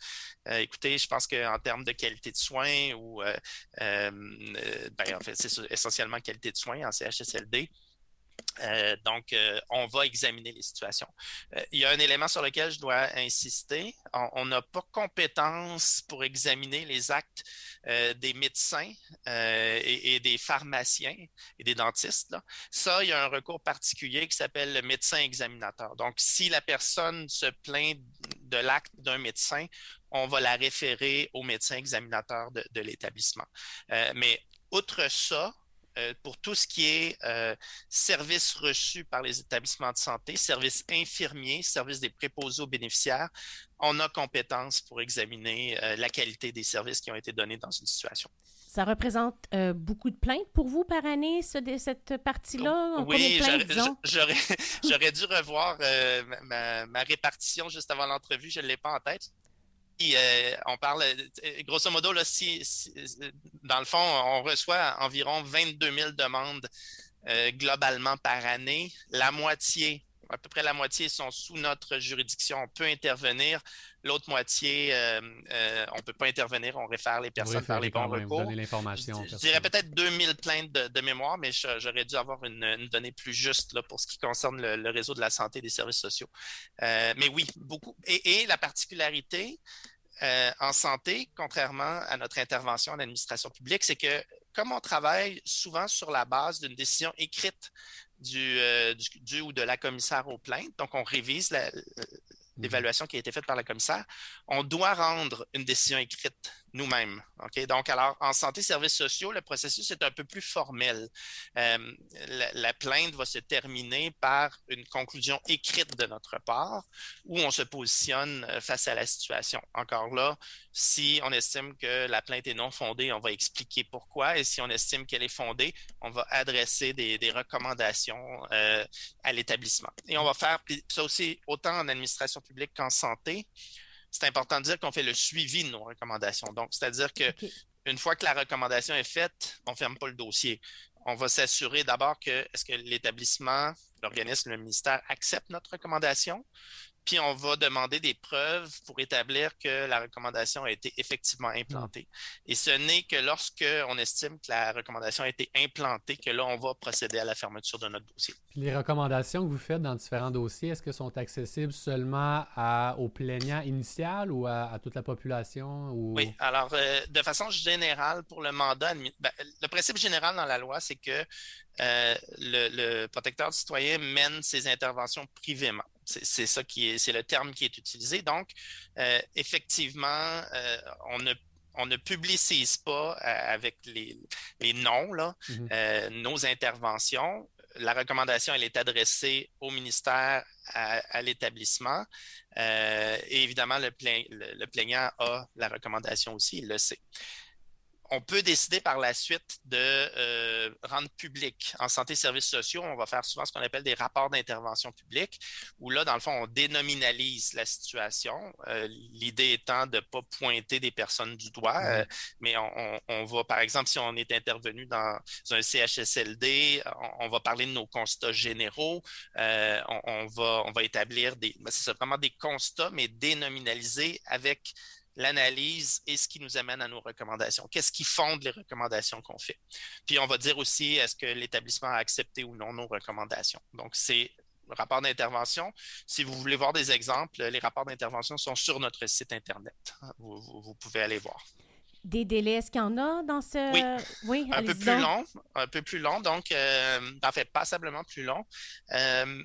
euh, écoutez, je pense qu'en termes de qualité de soins, ou, euh, ben, en fait, c'est essentiellement qualité de soins en CHSLD, euh, donc, euh, on va examiner les situations. Euh, il y a un élément sur lequel je dois insister. On n'a pas compétence pour examiner les actes des médecins et, des pharmaciens et des dentistes. Ça, il y a un recours particulier qui s'appelle le médecin examinateur. Donc, si la personne se plaint de l'acte d'un médecin, on va la référer au médecin examinateur de l'établissement. mais outre ça, euh, pour tout ce qui est euh, services reçus par les établissements de santé, services infirmiers, services des préposés aux bénéficiaires, on a compétence pour examiner euh, la qualité des services qui ont été donnés dans une situation.
Ça représente beaucoup de plaintes pour vous par année, cette partie-là?
Oui, j'aurais dû revoir ma, ma, répartition juste avant l'entrevue, je ne l'ai pas en tête. Euh, on parle, euh, grosso modo, là, si, dans le fond, on reçoit environ 22 000 demandes euh, globalement par année. La moitié, à peu près la moitié sont sous notre juridiction. On peut intervenir. L'autre moitié, on ne peut pas intervenir. On réfère les personnes par les bons recours. Je, dirais peut-être 2000 plaintes de, mémoire, mais j'aurais dû avoir une, donnée plus juste là, pour ce qui concerne le, réseau de la santé et des services sociaux. mais oui, beaucoup. et la particularité, euh, en santé, contrairement à notre intervention en administration publique, c'est que comme on travaille souvent sur la base d'une décision écrite du, euh, ou de la commissaire aux plaintes, donc on révise l'évaluation qui a été faite par la commissaire, on doit rendre une décision écrite nous-mêmes. Donc, alors, en santé services sociaux, le processus est un peu plus formel. Euh, la, plainte va se terminer par une conclusion écrite de notre part où on se positionne euh, face à la situation. Encore là, si on estime que la plainte est non fondée, on va expliquer pourquoi. Et si on estime qu'elle est fondée, on va adresser des, recommandations euh, à l'établissement. Et on va faire ça aussi autant en administration publique qu'en santé c'est important de dire qu'on fait le suivi de nos recommandations. Donc, c'est-à-dire que une fois que la recommandation est faite, on ne ferme pas le dossier. On va s'assurer d'abord que est-ce que l'établissement, l'organisme, le ministère accepte notre recommandation? Puis on va demander des preuves pour établir que la recommandation a été effectivement implantée. Et ce n'est que lorsque on estime que la recommandation a été implantée que là, on va procéder à la fermeture de notre dossier.
les recommandations que vous faites dans différents dossiers, est-ce que sont accessibles seulement à, aux plaignants initial ou à, toute la population?
Oui, alors euh, de façon générale, pour le mandat, ben, le principe général dans la loi, c'est que euh, le, protecteur du citoyen mène ses interventions privément. C'est ça qui est, c'est le terme qui est utilisé. Donc, euh, effectivement, euh, on ne on ne publicise pas avec les, noms, là, mm-hmm. nos interventions. La recommandation, elle est adressée au ministère, à, l'établissement. et évidemment, le, le, plaignant a la recommandation aussi, il le sait on peut décider par la suite de euh, rendre public. En santé et services sociaux, on va faire souvent ce qu'on appelle des rapports d'intervention publique, où là, dans le fond, on dénominalise la situation. Euh, l'idée étant de ne pas pointer des personnes du doigt, euh, mais on, va, par exemple, si on est intervenu dans un CHSLD, on, va parler de nos constats généraux, on, va, on va établir des, ben, c'est vraiment des constats, mais dénominalisés avec l'analyse et ce qui nous amène à nos recommandations. Qu'est-ce qui fonde les recommandations qu'on fait? Puis on va dire aussi, est-ce que l'établissement a accepté ou non nos recommandations? Donc, c'est le rapport d'intervention. Si vous voulez voir des exemples, les rapports d'intervention sont sur notre site Internet. Vous, pouvez aller voir.
Des délais, est-ce qu'il y en a dans ce...
Oui, un peu plus long, un peu plus long, donc euh, en fait, passablement plus long. Euh,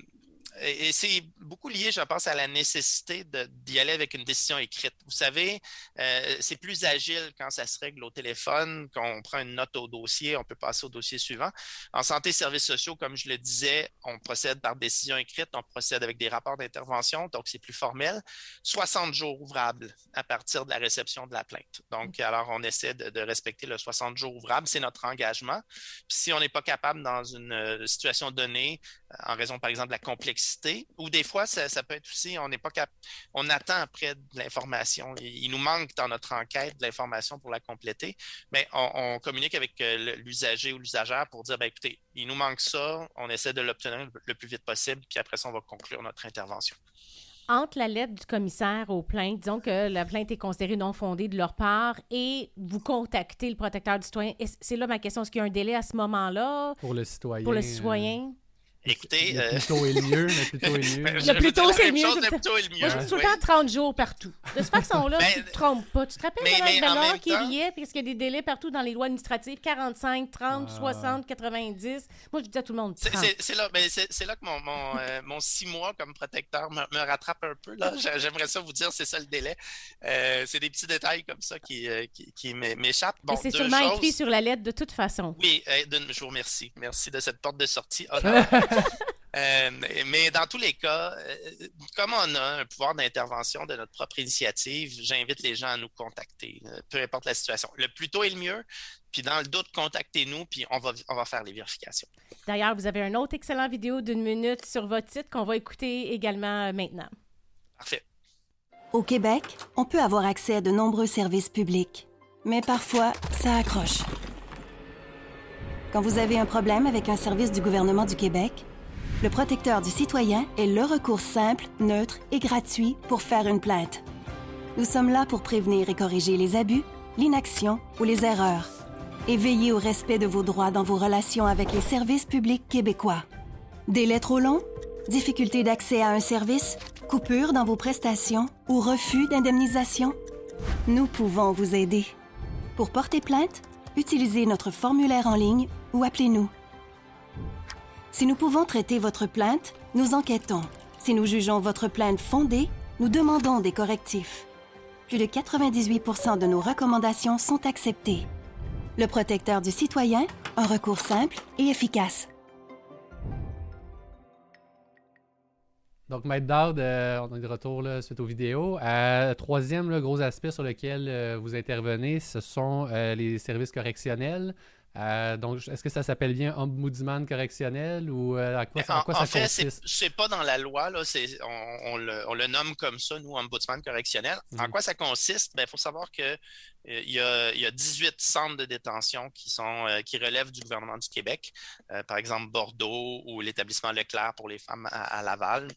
et c'est beaucoup lié, je pense, à la nécessité d'y aller avec une décision écrite. Vous savez, euh, c'est plus agile quand ça se règle au téléphone, quand on prend une note au dossier, on peut passer au dossier suivant. En santé et services sociaux, comme je le disais, on procède par décision écrite, on procède avec des rapports d'intervention, donc c'est plus formel. 60 jours ouvrables à partir de la réception de la plainte. Donc, alors, on essaie de, respecter le 60 jours ouvrables, c'est notre engagement. Puis, si on n'est pas capable dans une euh, situation donnée, en raison, par exemple, de la complexité, ou des fois, ça, peut être aussi, on n'est pas cap on attend après de l'information. Il, nous manque dans notre enquête de l'information pour la compléter, mais on, communique avec euh, l'usager ou l'usagère pour dire, ben, écoutez, il nous manque ça, on essaie de l'obtenir le plus vite possible, puis après ça, on va conclure notre intervention
entre la lettre du commissaire aux plaintes, disons que la plainte est considérée non fondée de leur part, et vous contactez le protecteur du citoyen, c'est là ma question, est-ce qu'il y a un délai à ce moment-là?
Pour le citoyen.
Pour le citoyen?
Écoutez.
Le plutôt est le mieux, mais plutôt est le mieux.
Le plutôt, c'est mieux.
Le plutôt est le mieux.
Moi, je dis tout le temps 30 jours partout. De cette façon-là, ben, tu ne te trompes pas. Tu te rappelles de Bernard qui riait, puisqu'il y a des délais partout dans les lois administratives 45, 30, 60, 90. Moi, je dis à tout le monde.
C'est là, ben, là, que mon, mon, euh, mon, six mois comme protecteur me, me rattrape un peu. J'aimerais ça vous dire, c'est ça le délai. Euh, c'est des petits détails comme ça qui, euh, qui, qui m'échappent.
Bon, c'est sûrement écrit sur la lettre de toute façon.
Oui, je vous remercie. Merci de cette porte de sortie. Euh, mais dans tous les cas, euh, comme on a un pouvoir d'intervention de notre propre initiative, j'invite les gens à nous contacter, euh, peu importe la situation. Le plus tôt est le mieux. Puis dans le doute, contactez-nous, puis on va, on va faire les vérifications.
D'ailleurs, vous avez un autre excellent vidéo d'une minute sur votre site qu'on va écouter également maintenant.
Parfait.
Au Québec, on peut avoir accès à de nombreux services publics, mais parfois, ça accroche. Quand vous avez un problème avec un service du gouvernement du Québec, le protecteur du citoyen est le recours simple, neutre et gratuit pour faire une plainte. Nous sommes là pour prévenir et corriger les abus, l'inaction ou les erreurs et veiller au respect de vos droits dans vos relations avec les services publics québécois. Délai trop long? Difficulté d'accès à un service? Coupure dans vos prestations ou refus d'indemnisation? Nous pouvons vous aider. Pour porter plainte, utilisez notre formulaire en ligne ou appelez-nous si nous pouvons traiter votre plainte, nous enquêtons. Si nous jugeons votre plainte fondée, nous demandons des correctifs. Plus de 98% de nos recommandations sont acceptées. Le protecteur du citoyen, un recours simple et efficace.
Donc, Maître Dard, euh, on est de retour là, suite aux vidéos. Euh, troisième gros aspect sur lequel euh, vous intervenez, ce sont les services correctionnels. donc, est-ce que ça s'appelle bien ombudsman correctionnel ou à quoi, ça,
en, fait, C'est pas dans la loi, là, on, le, nomme comme ça, nous, ombudsman correctionnel. En mhm. quoi ça consiste? Il ben, faut savoir que il y, a, il y, a, 18 centres de détention qui, sont, qui relèvent du gouvernement du Québec. par exemple, Bordeaux ou l'établissement Leclerc pour les femmes à Laval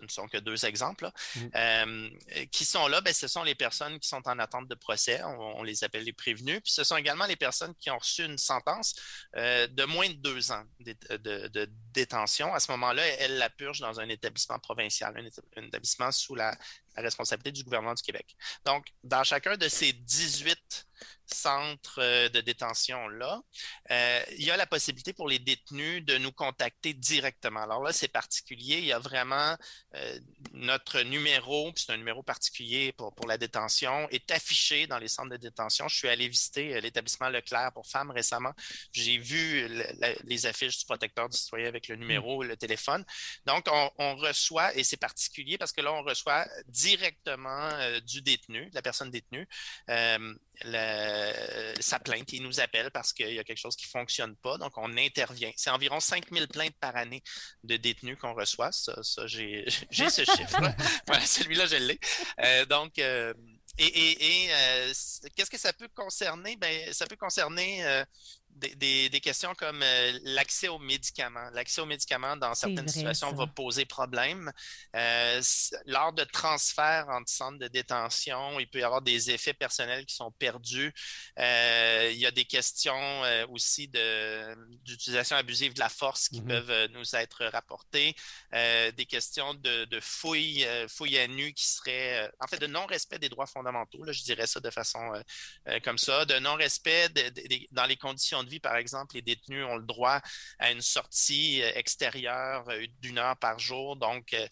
ne sont que deux exemples, mm. euh, qui sont là, ben, ce sont les personnes qui sont en attente de procès, on, les appelle les prévenus, puis ce sont également les personnes qui ont reçu une sentence euh, de moins de deux ans de, À ce moment-là, elles la purgent dans un établissement provincial, un, établissement sous la, responsabilité du gouvernement du Québec. Donc, dans chacun de ces 18 centre euh, de détention-là, euh, il y a la possibilité pour les détenus de nous contacter directement. Alors là, c'est particulier. Il y a vraiment euh, notre numéro, c'est un numéro particulier pour, pour la détention, est affiché dans les centres de détention. Je suis allé visiter l'établissement Leclerc pour femmes récemment. J'ai vu les affiches du protecteur du citoyen avec le numéro, le téléphone. Donc, on, on reçoit, et c'est particulier parce que là, on reçoit directement du détenu, de la personne détenue, sa plainte. Il nous appelle parce qu'il y a quelque chose qui ne fonctionne pas. Donc, on intervient. C'est environ 5000 plaintes par année de détenus qu'on reçoit. Ça, j'ai ce chiffre. voilà, celui-là, je l'ai. Euh, donc, euh, et, euh, qu'est-ce que ça peut concerner? Ben, ça peut concerner des, questions comme euh, l'accès aux médicaments. L'accès aux médicaments, dans certaines situations, va poser problème. Euh, lors de transferts entre centres de détention, il peut y avoir des effets personnels qui sont perdus. Euh, il y a des questions aussi d'utilisation abusive de la force qui mm-hmm. peuvent nous être rapportées. des questions de, fouilles, fouilles à nu qui seraient, en fait, de non-respect des droits fondamentaux. Là, je dirais ça de façon comme ça, de non-respect dans les conditions de par exemple, les détenus ont le droit à une sortie euh, extérieure euh, d'une heure par jour. Donc, euh,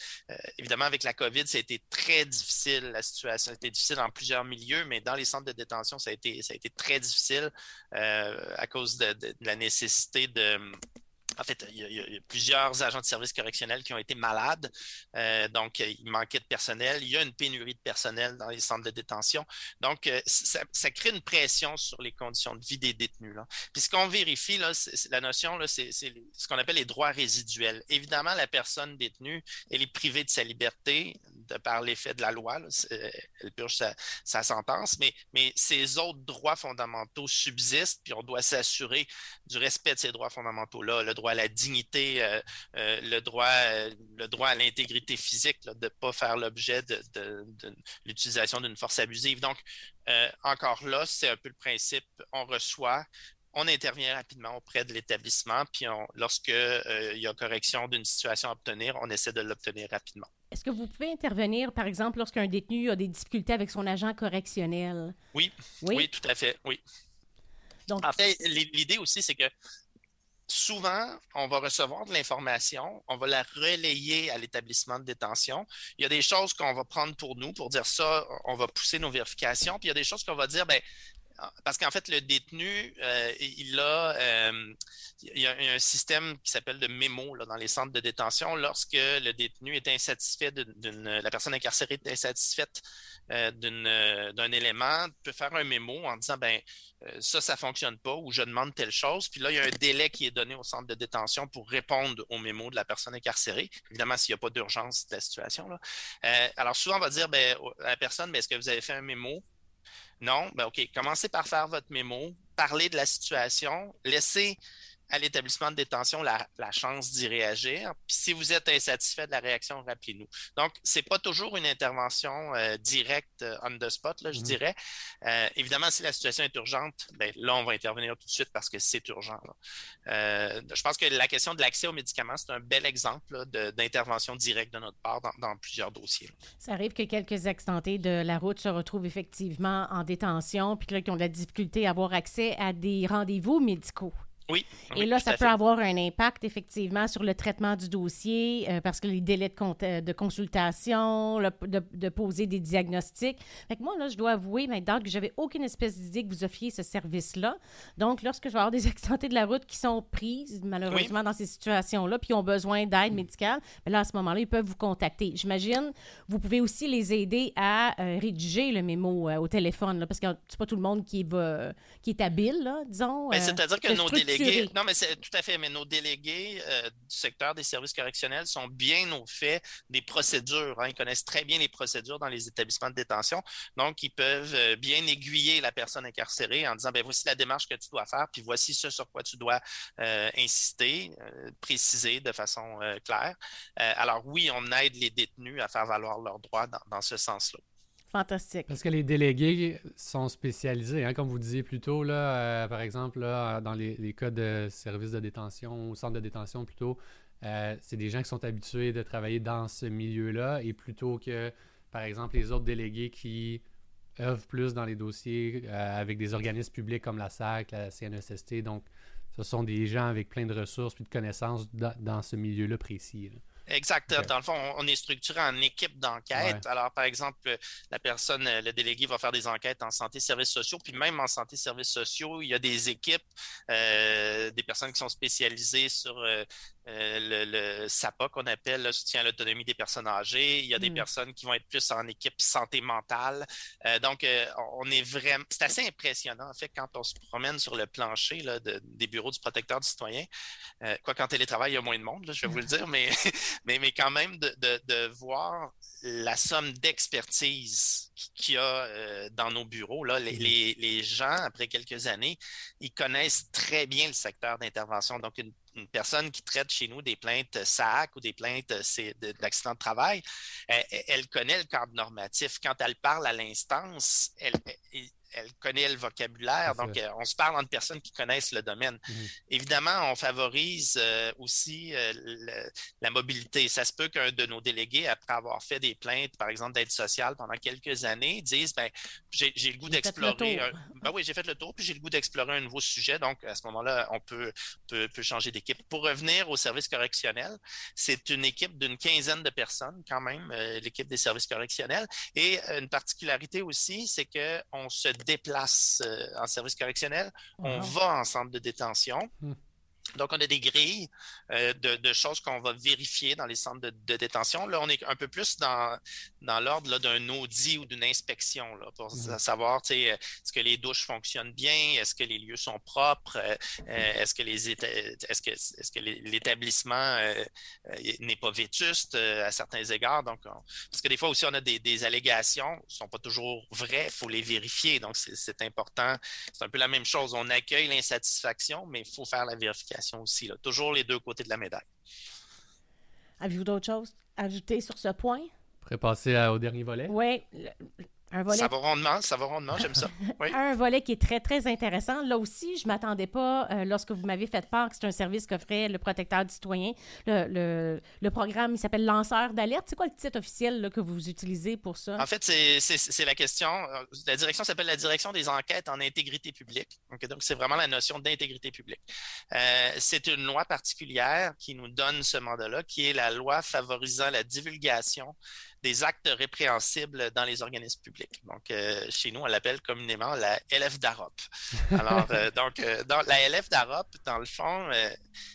évidemment, avec la COVID, ça a été très difficile. La situation a été difficile dans plusieurs milieux, mais dans les centres de détention, ça a été, ça a été très difficile à cause de la nécessité de en fait, il y, a, plusieurs agents de services correctionnels qui ont été malades, euh, donc il manquait de personnel. Il y a une pénurie de personnel dans les centres de détention. Donc, euh, ça, crée une pression sur les conditions de vie des détenus. Là. Ce qu'on vérifie, la notion, c'est ce qu'on appelle les droits résiduels. Évidemment, la personne détenue, elle est privée de sa liberté de par l'effet de la loi. elle purge sa, sentence, mais, ces autres droits fondamentaux subsistent, puis on doit s'assurer du respect de ces droits fondamentaux-là, le droit à la dignité, euh, euh, le, droit, euh, le droit à l'intégrité physique, de ne pas faire l'objet de, l'utilisation d'une force abusive. Donc, encore là, c'est un peu le principe, on reçoit, on intervient rapidement auprès de l'établissement, puis lorsqu'il y a correction d'une situation à obtenir, on essaie de l'obtenir rapidement.
Est-ce que vous pouvez intervenir, par exemple, lorsqu'un détenu a des difficultés avec son agent correctionnel?
Oui, oui, tout à fait, oui. Donc, en fait, l'idée aussi, c'est que souvent, on va recevoir de l'information, on va la relayer à l'établissement de détention. Il y a des choses qu'on va prendre pour nous, pour dire ça, on va pousser nos vérifications, puis il y a des choses qu'on va dire, ben, parce qu'en fait, le détenu, euh, il a, euh, il y a un système qui s'appelle de mémo dans les centres de détention. Lorsque le détenu est insatisfait d'une, la personne incarcérée est insatisfaite euh, d'un élément, peut faire un mémo en disant, ben ça, ça fonctionne pas, ou je demande telle chose. Puis là, il y a un délai qui est donné au centre de détention pour répondre au mémo de la personne incarcérée. Évidemment, s'il n'y a pas d'urgence de la situation. Là. alors souvent, on va dire ben, à la personne, ben, est-ce que vous avez fait un mémo? Non? Ben OK, commencez par faire votre mémo, parler de la situation, laissez à l'établissement de détention la, chance d'y réagir. Puis si vous êtes insatisfait de la réaction, rappelez-nous. Donc, c'est pas toujours une intervention euh, directe euh, on the spot, là, je mmh. dirais. Euh, évidemment, si la situation est urgente, ben, là, on va intervenir tout de suite parce que c'est urgent. je pense que la question de l'accès aux médicaments, c'est un bel exemple d'intervention directe de notre part dans, plusieurs dossiers.
Ça arrive que quelques accidentés de la route se retrouvent effectivement en détention, puis là, qui ont de la difficulté à avoir accès à des rendez-vous médicaux.
Oui.
Et là, ça peut avoir un impact effectivement sur le traitement du dossier euh, parce que les délais de, de consultation, de, poser des diagnostics. Fait que moi, là, je dois avouer maintenant que j'avais aucune espèce d'idée que vous offriez ce service-là. Donc, lorsque je vais avoir des accidentés de la route qui sont prises, malheureusement, dans ces situations-là, puis ont besoin d'aide médicale, mais ben là, à ce moment-là, ils peuvent vous contacter. J'imagine, vous pouvez aussi les aider à euh, rédiger le mémo euh, au téléphone, là, parce que c'est pas tout le monde qui, va, qui est habile, là, disons.
Ben, c'est-à-dire que nos délégués non, mais c'est tout à fait. Mais nos délégués euh, du secteur des services correctionnels sont bien au fait des procédures. Hein. Ils connaissent très bien les procédures dans les établissements de détention. Donc, ils peuvent euh, bien aiguiller la personne incarcérée en disant ben voici la démarche que tu dois faire, puis voici ce sur quoi tu dois euh, insister, préciser de façon claire. alors, oui, on aide les détenus à faire valoir leurs droits dans ce sens-là.
Fantastique.
Parce que les délégués sont spécialisés, hein, comme vous disiez plus tôt, là, euh, par exemple, là, dans les, cas de services de détention ou centre de détention plutôt, euh, c'est des gens qui sont habitués de travailler dans ce milieu-là et plutôt que, par exemple, les autres délégués qui œuvrent plus dans les dossiers euh, avec des organismes publics comme la SAC, la CNSST. Donc, ce sont des gens avec plein de ressources et de connaissances dans, ce milieu-là précis.
Exact. Dans le fond, on, est structuré en équipe d'enquête. Alors, par exemple, la personne, le délégué va faire des enquêtes en santé, services sociaux, puis même en santé, services sociaux, il y a des équipes, euh, des personnes qui sont spécialisées sur euh, euh, le, SAPA qu'on appelle le soutien à l'autonomie des personnes âgées. Il y a des mm. personnes qui vont être plus en équipe santé mentale. Euh, donc, euh, on est vraiment. C'est assez impressionnant, en fait, quand on se promène sur le plancher là, des bureaux du protecteur du citoyen. quoi qu'en télétravail, il y a moins de monde, je vais vous le dire, mais, mais, mais quand même de, de, voir la somme d'expertise qu'il y a dans nos bureaux. Là, les, les, les gens, après quelques années, ils connaissent très bien le secteur d'intervention. Donc, une une personne qui traite chez nous des plaintes SAC ou des plaintes euh, d'accident de travail, elle, connaît le cadre normatif. Quand elle parle à l'instance, elle, connaît le vocabulaire. Donc, euh, on se parle entre personnes qui connaissent le domaine. Mhm. Évidemment, on favorise euh, aussi euh, la mobilité. Ça se peut qu'un de nos délégués, après avoir fait des plaintes, par exemple, d'aide sociale pendant quelques années, dise ben, j'ai le goût d'explorer. Ben oui, j'ai fait le tour, puis j'ai le goût d'explorer un nouveau sujet. Donc, à ce moment-là, on peut, peut, changer d'équipe. Pour revenir au service correctionnel, c'est une équipe d'une quinzaine de personnes, quand même, l'équipe des services correctionnels. Et une particularité aussi, c'est qu'on se déplace euh, en service correctionnel, on va en centre de détention. Hmm. Donc, on a des grilles euh, de, choses qu'on va vérifier dans les centres de, détention. Là, on est un peu plus dans, dans l'ordre d'un audit ou d'une inspection là, pour mmh. savoir est-ce que les douches fonctionnent bien, est-ce que les lieux sont propres, euh, euh, est-ce que les est-ce que, est-ce que l'établissement n'est pas vétuste à certains égards? Donc, parce que des fois aussi, on a des, des allégations qui ne sont pas toujours vraies, il faut les vérifier. Donc, c'est important. C'est un peu la même chose. On accueille l'insatisfaction, mais il faut faire la vérification aussi. Là. Toujours les deux côtés de la médaille.
Avez-vous d'autres choses à ajouter sur ce point?
Prêt passer au dernier volet?
Oui.
Ça va rondement, ça va rondement, j'aime ça.
un volet qui est très, très intéressant. Là aussi, je ne m'attendais pas, euh, lorsque vous m'avez fait part que c'est un service qu'offrait le protecteur du citoyen. Le, le, programme, il s'appelle Lanceur d'alerte. C'est quoi le titre officiel que vous utilisez pour ça?
En fait, c'est la question. Euh, la direction s'appelle la Direction des enquêtes en intégrité publique. donc, c'est vraiment la notion d'intégrité publique. Euh, c'est une loi particulière qui nous donne ce mandat-là, qui est la loi favorisant la divulgation des actes répréhensibles dans les organismes publics. Donc, euh, chez nous, on l'appelle communément la LF d'AROP. Alors, euh, donc, euh, dans la LF d'AROP, dans le fond,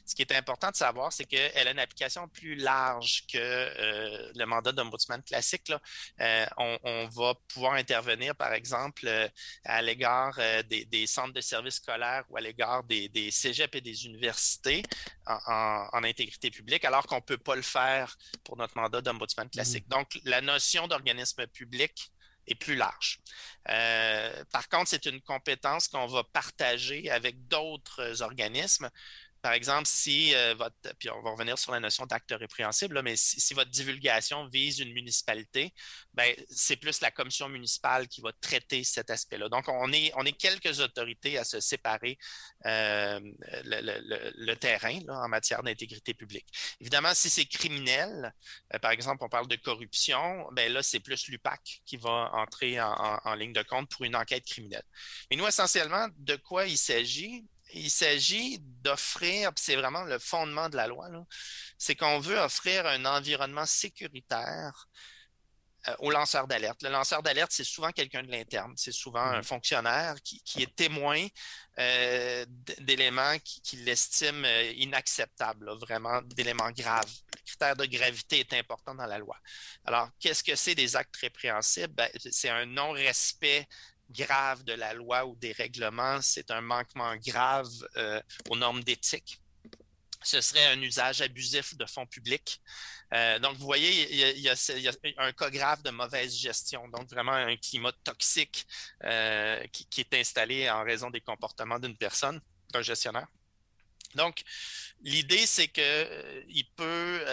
ce qui est important de savoir, c'est qu'elle a une application plus large que le mandat d'ombudsman classique. Là. On, va pouvoir intervenir, par exemple, à l'égard des, centres de services scolaires ou à l'égard des, des cégeps et des universités en, intégrité publique, alors qu'on ne peut pas le faire pour notre mandat d'ombudsman classique. Mmh. La notion d'organisme public est plus large. Euh, par contre, c'est une compétence qu'on va partager avec d'autres organismes par exemple, si euh, votre, puis on va revenir sur la notion d'acte répréhensible, mais si, votre divulgation vise une municipalité, ben, c'est plus la commission municipale qui va traiter cet aspect-là. Donc, on est, on est quelques autorités à se séparer euh, le, terrain en matière d'intégrité publique. Évidemment, si c'est criminel, euh, par exemple, on parle de corruption, ben là, c'est plus l'UPAC qui va entrer en, en ligne de compte pour une enquête criminelle. Mais nous, essentiellement, de quoi il s'agit? Il s'agit d'offrir, c'est vraiment le fondement de la loi, c'est qu'on veut offrir un environnement sécuritaire euh, au lanceur d'alerte. Le lanceur d'alerte, c'est souvent quelqu'un de l'interne, c'est souvent un mmh. fonctionnaire qui, est témoin euh, d'éléments qu'il estime euh, inacceptables, vraiment d'éléments graves. Le critère de gravité est important dans la loi. Alors, qu'est-ce que c'est des actes répréhensibles? Ben, c'est un non-respect grave de la loi ou des règlements, c'est un manquement grave aux normes d'éthique ce serait un usage abusif de fonds publics. Euh, donc, vous voyez, il y, a, un cas grave de mauvaise gestion, donc vraiment un climat toxique euh, qui, est installé en raison des comportements d'une personne, d'un gestionnaire. Donc, l'idée, c'est que euh, il peut,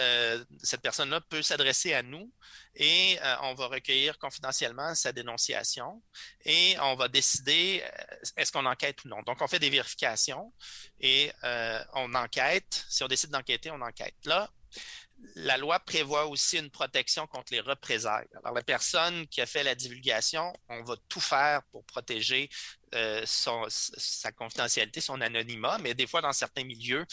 cette personne-là peut s'adresser à nous et on va recueillir confidentiellement sa dénonciation et on va décider est-ce qu'on enquête ou non. Donc, on fait des vérifications et on enquête. Si on décide d'enquêter, on enquête. Là, la loi prévoit aussi une protection contre les représailles. Alors, la personne qui a fait la divulgation, on va tout faire pour protéger euh, sa confidentialité, son anonymat, mais des fois, dans certains milieux,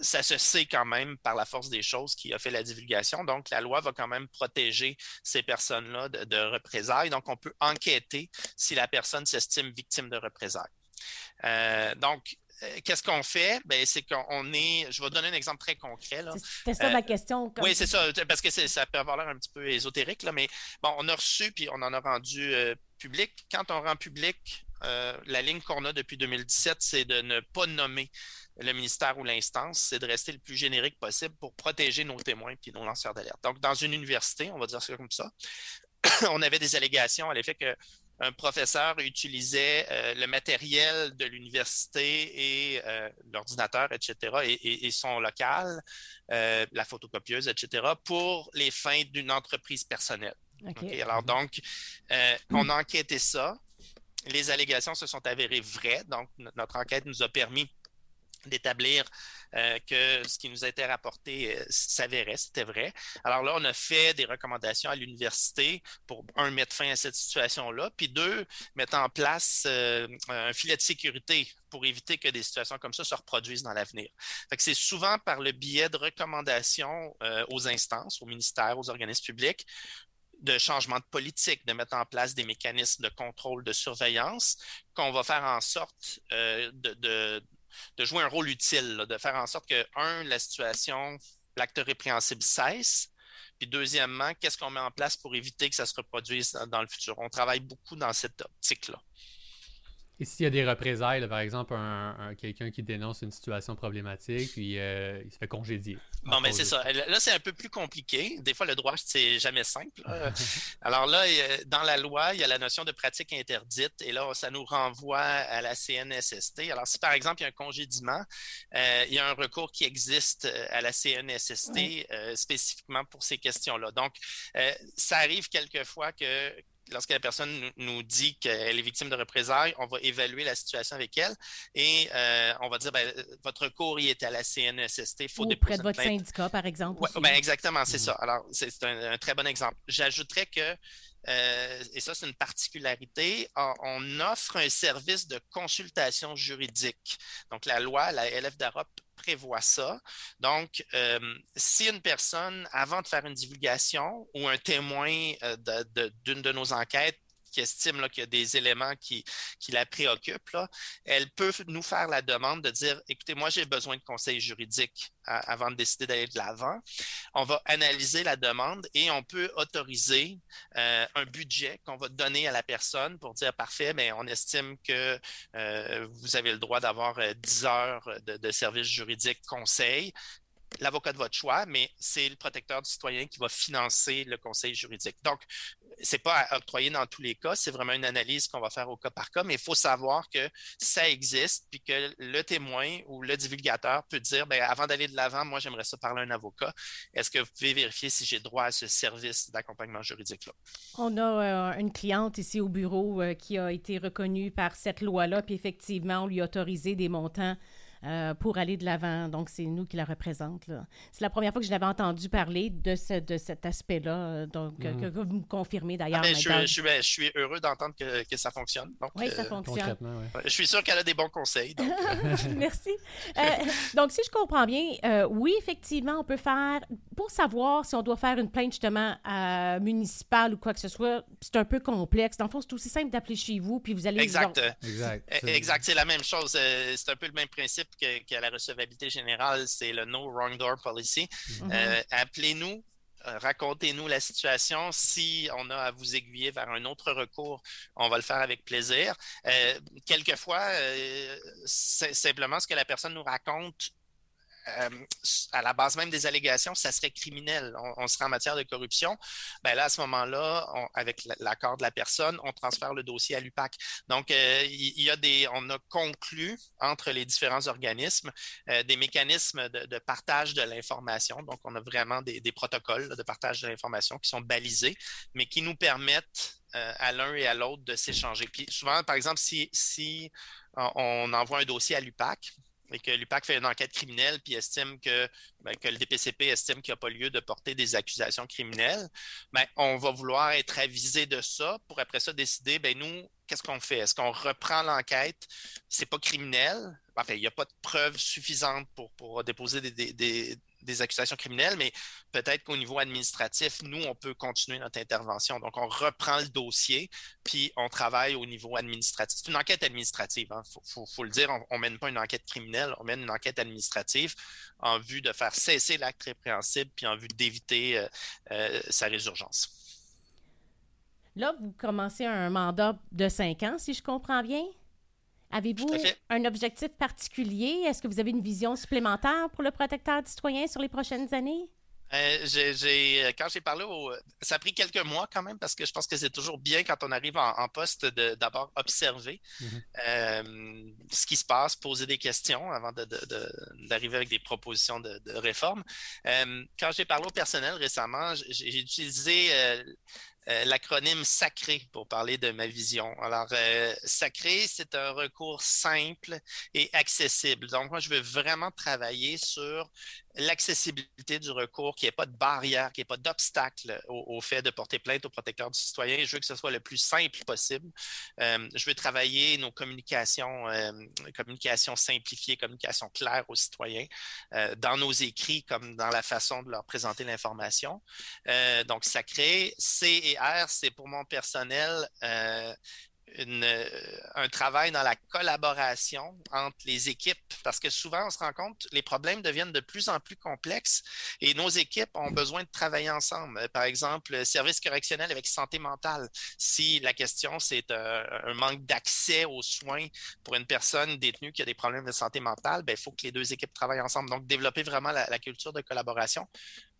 ça se sait quand même par la force des choses qui a fait la divulgation. Donc, la loi va quand même protéger ces personnes-là de, représailles. Donc, on peut enquêter si la personne s'estime victime de représailles. Euh, donc, qu'est-ce qu'on fait? Ben, c'est qu'on est. Je vais donner un exemple très concret.
C'était ça ma euh, question.
Oui, c'est ça, parce que ça peut avoir l'air un petit peu ésotérique, là, mais bon, on a reçu puis on en a rendu euh, public. Quand on rend public, la ligne qu'on a depuis 2017, c'est de ne pas nommer le ministère ou l'instance, c'est de rester le plus générique possible pour protéger nos témoins et nos lanceurs d'alerte. Donc, dans une université, on va dire ça comme ça, on avait des allégations à l'effet que un professeur utilisait euh, le matériel de l'université et euh, l'ordinateur, etc., et, son local, euh, la photocopieuse, etc., pour les fins d'une entreprise personnelle. Alors donc, on a enquêté ça. Les allégations se sont avérées vraies. Donc, notre enquête nous a permis d'établir euh, que ce qui nous a été rapporté euh, s'avérait, c'était vrai. Alors là, on a fait des recommandations à l'université pour, un, mettre fin à cette situation-là, puis deux, mettre en place euh, un filet de sécurité pour éviter que des situations comme ça se reproduisent dans l'avenir. C'est souvent par le biais de recommandations aux instances, aux ministères, aux organismes publics, de changement de politique, de mettre en place des mécanismes de contrôle, de surveillance, qu'on va faire en sorte de de jouer un rôle utile, de faire en sorte que, un, la situation, l'acte répréhensible cesse, puis deuxièmement, qu'est-ce qu'on met en place pour éviter que ça se reproduise dans le futur? On travaille beaucoup dans cette optique-là.
Et s'il y a des représailles, par exemple, un, quelqu'un qui dénonce une situation problématique, puis euh, il se fait congédier.
Bon, mais c'est ça. Là, c'est un peu plus compliqué. Des fois, le droit, c'est jamais simple. Alors là, dans la loi, il y a la notion de pratique interdite, et là, ça nous renvoie à la CNSST. Alors, si par exemple, il y a un congédiement, euh, il y a un recours qui existe euh, à la CNSST spécifiquement pour ces questions-là. Donc, ça arrive quelquefois que lorsque la personne nous dit qu'elle est victime de représailles, on va évaluer la situation avec elle et euh, on va dire ben, votre recours y est à la CNSST.
Faut Ou auprès de votre syndicat, par exemple.
ben exactement, c'est ça. Alors, c'est un, très bon exemple. J'ajouterais que euh, et ça, c'est une particularité, on offre un service de consultation juridique. Donc, la loi, la LF d'Europe prévoit ça. Donc, euh, si une personne, avant de faire une divulgation ou un témoin euh, d'une de, nos enquêtes, qui estime qu'il y a des éléments qui, qui la préoccupent, elle peut nous faire la demande de dire, écoutez, moi, j'ai besoin de conseils juridiques avant de décider d'aller de l'avant. On va analyser la demande et on peut autoriser euh, un budget qu'on va donner à la personne pour dire, parfait, mais on estime que euh, vous avez le droit d'avoir 10 euh, heures de, de services juridiques conseil l'avocat de votre choix, mais c'est le protecteur du citoyen qui va financer le conseil juridique. Donc, c'est pas octroyé dans tous les cas, c'est vraiment une analyse qu'on va faire au cas par cas, mais il faut savoir que ça existe, puis que le témoin ou le divulgateur peut dire, ben, avant d'aller de l'avant, moi, j'aimerais ça parler à un avocat. Est-ce que vous pouvez vérifier si j'ai droit à ce service d'accompagnement juridique-là?
On a euh, une cliente ici au bureau euh, qui a été reconnue par cette loi-là, puis effectivement, on lui a autorisé des montants euh, pour aller de l'avant. Donc, c'est nous qui la représente. C'est la première fois que je l'avais entendu parler de, ce, de cet aspect-là. Euh, donc, mm. que, vous me confirmez d'ailleurs.
Ah, ben, je, ben, je, suis heureux d'entendre que, que, ça fonctionne.
oui, ça fonctionne.
Je suis sûr qu'elle a des bons conseils.
Merci. donc, si je comprends bien, oui, effectivement, on peut faire, pour savoir si on doit faire une plainte justement municipale ou quoi que ce soit, c'est un peu complexe. Dans le fond, c'est aussi simple d'appeler chez vous, puis vous allez...
Exact. Exact. Exact. C'est la même chose. C'est un peu le même principe que, la recevabilité générale, c'est le No Wrong Door Policy. Mhm. Euh, appelez-nous, euh, racontez-nous la situation. Si on a à vous aiguiller vers un autre recours, on va le faire avec plaisir. Euh, quelquefois, simplement ce que la personne nous raconte à la base même des allégations, ça serait criminel. On, serait en matière de corruption. Ben là, à ce moment-là, avec l'accord de la personne, on transfère le dossier à l'UPAC. Donc, euh, il y, a des, on a conclu entre les différents organismes euh, des mécanismes de, partage de l'information. Donc, on a vraiment des, protocoles de partage de l'information qui sont balisés, mais qui nous permettent à l'un et à l'autre de s'échanger. Puis souvent, par exemple, si on envoie un dossier à l'UPAC, et que l'UPAC fait une enquête criminelle puis estime que, ben, le DPCP estime qu'il n'y a pas lieu de porter des accusations criminelles, ben, on va vouloir être avisé de ça pour après ça décider, ben, nous, qu'est-ce qu'on fait? Est-ce qu'on reprend l'enquête? C'est pas criminel. Enfin, il n'y a pas de preuves suffisantes pour, déposer des accusations criminelles, mais peut-être qu'au niveau administratif, nous, on peut continuer notre intervention. Donc, on reprend le dossier, puis on travaille au niveau administratif. C'est une enquête administrative, il hein. faut, le dire. On ne mène pas une enquête criminelle, on mène une enquête administrative en vue de faire cesser l'acte répréhensible, puis en vue d'éviter euh, euh, sa résurgence.
Là, vous commencez un mandat de cinq ans, si je comprends bien? Avez-vous un objectif particulier? Est-ce que vous avez une vision supplémentaire pour le protecteur du citoyen sur les prochaines années?
Euh, j'ai, quand j'ai parlé au. Ça a pris quelques mois quand même parce que je pense que c'est toujours bien quand on arrive en, poste de d'abord observer mm-hmm. euh, ce qui se passe, poser des questions avant d'arriver avec des propositions de, réforme. Euh, quand j'ai parlé au personnel récemment, j'ai utilisé euh, l'acronyme SACRé pour parler de ma vision. Alors, euh, SACRé, c'est un recours simple et accessible. Donc, moi, je veux vraiment travailler sur l'accessibilité du recours, qu'il n'y ait pas de barrière, qu'il n'y ait pas d'obstacle au, fait de porter plainte au protecteur du citoyen. Je veux que ce soit le plus simple possible. Euh, je veux travailler nos communications, euh, communication simplifiée, communication claire aux citoyens, euh, dans nos écrits comme dans la façon de leur présenter l'information. donc, sacré. C et R, c'est pour mon personnel un travail dans la collaboration entre les équipes, parce que souvent, on se rend compte, les problèmes deviennent de plus en plus complexes et nos équipes ont besoin de travailler ensemble. Par exemple, service correctionnel avec santé mentale. Si la question, c'est euh, un manque d'accès aux soins pour une personne détenue qui a des problèmes de santé mentale, ben, il faut que les deux équipes travaillent ensemble. Donc, développer vraiment la, culture de collaboration.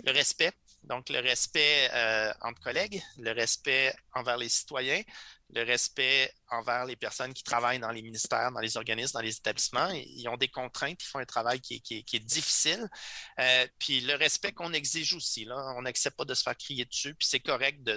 Le respect, donc le respect euh, entre collègues, le respect envers les citoyens, le respect envers les personnes qui travaillent dans les ministères, dans les organismes, dans les établissements. Ils ont des contraintes, ils font un travail qui est, difficile. Euh, puis le respect qu'on exige aussi, là, on n'accepte pas de se faire crier dessus, puis c'est correct de,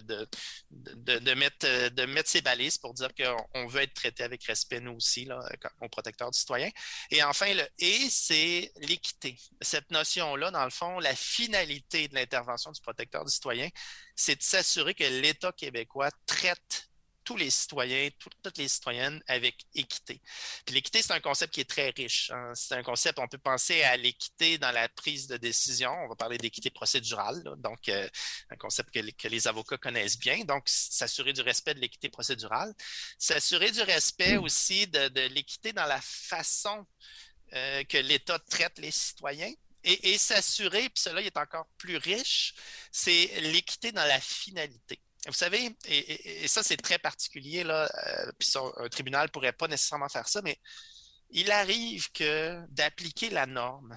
de, mettre, de mettre ses balises pour dire qu'on veut être traité avec respect, nous aussi, là, comme protecteur du citoyen. Et enfin, le « et », c'est l'équité. Cette notion-là, dans le fond, la finalité de l'intervention du protecteur du citoyen, c'est de s'assurer que l'État québécois traite tous les citoyens, toutes les citoyennes avec équité. L'équité, c'est un concept qui est très riche. Hein. C'est un concept, on peut penser à l'équité dans la prise de décision. On va parler d'équité procédurale, donc euh, un concept que les, avocats connaissent bien. Donc, s'assurer du respect de l'équité procédurale. S'assurer du respect aussi de, l'équité dans la façon euh, que l'État traite les citoyens. Et, et s'assurer, puis cela est encore plus riche, c'est l'équité dans la finalité. Vous savez, et, ça c'est très particulier, là, euh, puis un tribunal ne pourrait pas nécessairement faire ça, mais il arrive que d'appliquer la norme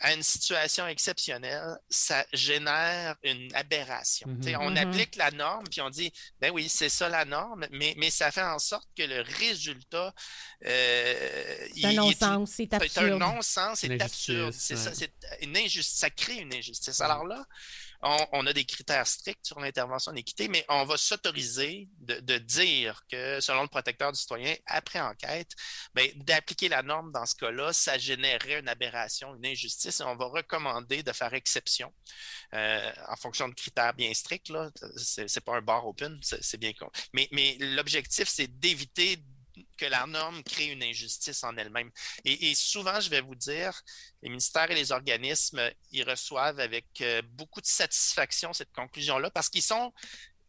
à une situation exceptionnelle, ça génère une aberration. Mm-hmm. On mm-hmm. applique la norme, puis on dit, ben oui, c'est ça la norme, mais, mais ça fait en sorte que le résultat...
Euh, c'est un non-sens, c'est absurde.
C'est un non-sens, c'est absurde. Ça, c'est une injustice. Ça crée une injustice. Alors là, on, a des critères stricts sur l'intervention en équité, mais on va s'autoriser de, dire que, selon le protecteur du citoyen, après enquête, ben, d'appliquer la norme dans ce cas-là, ça générerait une aberration, une injustice, et on va recommander de faire exception euh, en fonction de critères bien stricts. Là, c'est, pas un bar open, c'est, bien con. Mais, mais l'objectif, c'est d'éviter que la norme crée une injustice en elle-même. Et, souvent, je vais vous dire, les ministères et les organismes, ils reçoivent avec euh, beaucoup de satisfaction cette conclusion-là parce qu'ils sont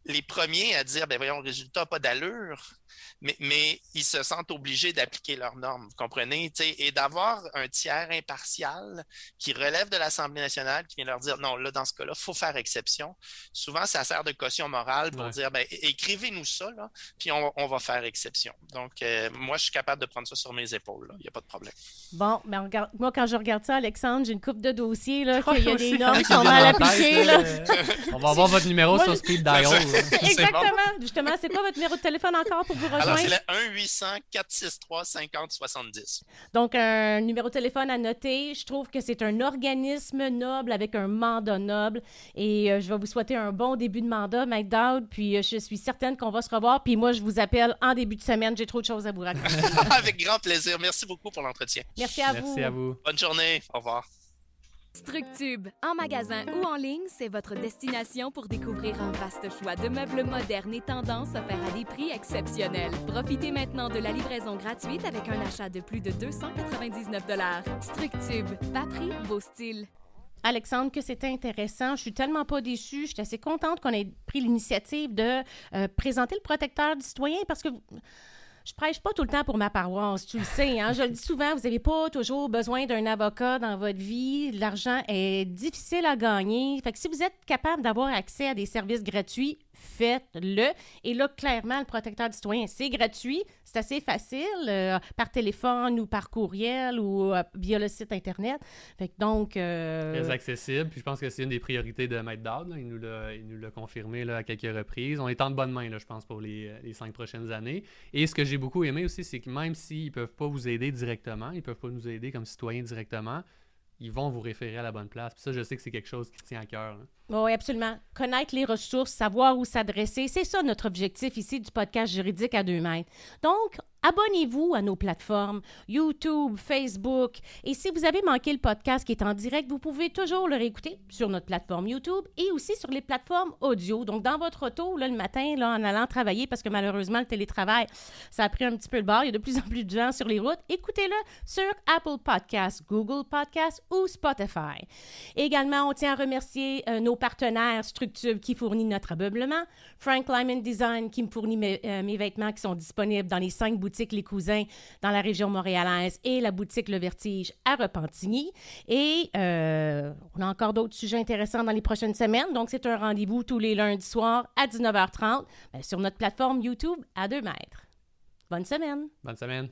les premiers à dire, ben voyons, résultat pas d'allure, mais, ils se sentent obligés d'appliquer leurs normes, vous comprenez? Et d'avoir un tiers impartial qui relève de l'Assemblée nationale, qui vient leur dire, non, là, dans ce cas-là, il faut faire exception. Souvent, ça sert de caution morale pour dire, ben, écrivez-nous ça, là, puis on, va faire exception. Donc, euh, moi, je suis capable de prendre ça sur mes épaules, il n'y a pas de problème.
Bon, mais regarde, moi, quand je regarde ça, Alexandre, j'ai une coupe de dossiers, là, qu'il y a des normes qui sont mal appliquées.
on va avoir votre numéro sur Speed Dial.
Exactement. Justement, c'est quoi votre numéro de téléphone encore pour vous rejoindre?
Alors, c'est le 1-800-463-5070.
Donc, un numéro de téléphone à noter. Je trouve que c'est un organisme noble avec un mandat noble. Et euh, je vais vous souhaiter un bon début de mandat, Mike Dowd. Puis, euh, je suis certaine qu'on va se revoir. Puis, moi, je vous appelle en début de semaine. J'ai trop de choses à vous raconter.
avec grand plaisir. Merci beaucoup pour l'entretien.
Merci à vous.
Merci à vous.
Bonne journée. Au revoir.
Structube, en magasin ou en ligne, c'est votre destination pour découvrir un vaste choix de meubles modernes et tendances offerts à des prix exceptionnels. Profitez maintenant de la livraison gratuite avec un achat de plus de 299 Structube, pas prix, beau style.
Alexandre, que c'était intéressant. Je suis tellement pas déçue. Je suis assez contente qu'on ait pris l'initiative de euh, présenter le protecteur du citoyen parce que je prêche pas tout le temps pour ma paroisse, tu le sais. Hein? Je le dis souvent, vous n'avez pas toujours besoin d'un avocat dans votre vie. L'argent est difficile à gagner. Fait que si vous êtes capable d'avoir accès à des services gratuits, faites-le. Et là, clairement, le protecteur du citoyen, c'est gratuit, c'est assez facile, euh, par téléphone ou par courriel ou euh, via le site Internet. Fait que donc...
Euh, Très accessible, puis je pense que c'est une des priorités de Maître Dowd. Il nous l'a confirmé là, à quelques reprises. On est en bonne main, là, je pense, pour les, les, cinq prochaines années. Et ce que j'ai beaucoup aimé aussi, c'est que même s'ils ne peuvent pas vous aider directement, ils ne peuvent pas nous aider comme citoyens directement, ils vont vous référer à la bonne place. Puis ça, je sais que c'est quelque chose qui tient à cœur.
Oui, absolument. Connaître les ressources, savoir où s'adresser, c'est ça notre objectif ici du podcast juridique à deux mètres. Donc, abonnez-vous à nos plateformes YouTube, Facebook. Et si vous avez manqué le podcast qui est en direct, vous pouvez toujours le réécouter sur notre plateforme YouTube et aussi sur les plateformes audio. Donc, dans votre auto, là, le matin, là, en allant travailler, parce que malheureusement, le télétravail, ça a pris un petit peu le bord. Il y a de plus en plus de gens sur les routes. Écoutez-le sur Apple Podcasts, Google Podcasts ou Spotify. Également, on tient à remercier euh, nos partenaires Structure qui fournit notre ameublement, Frank Lyman Design qui me fournit mes, euh, mes, vêtements qui sont disponibles dans les cinq boutiques Les Cousins dans la région montréalaise et la boutique Le Vertige à Repentigny. Et euh, on a encore d'autres sujets intéressants dans les prochaines semaines. Donc, c'est un rendez-vous tous les lundis soirs à 19h30 ben, sur notre plateforme YouTube à 2 mètres. Bonne semaine.
Bonne semaine.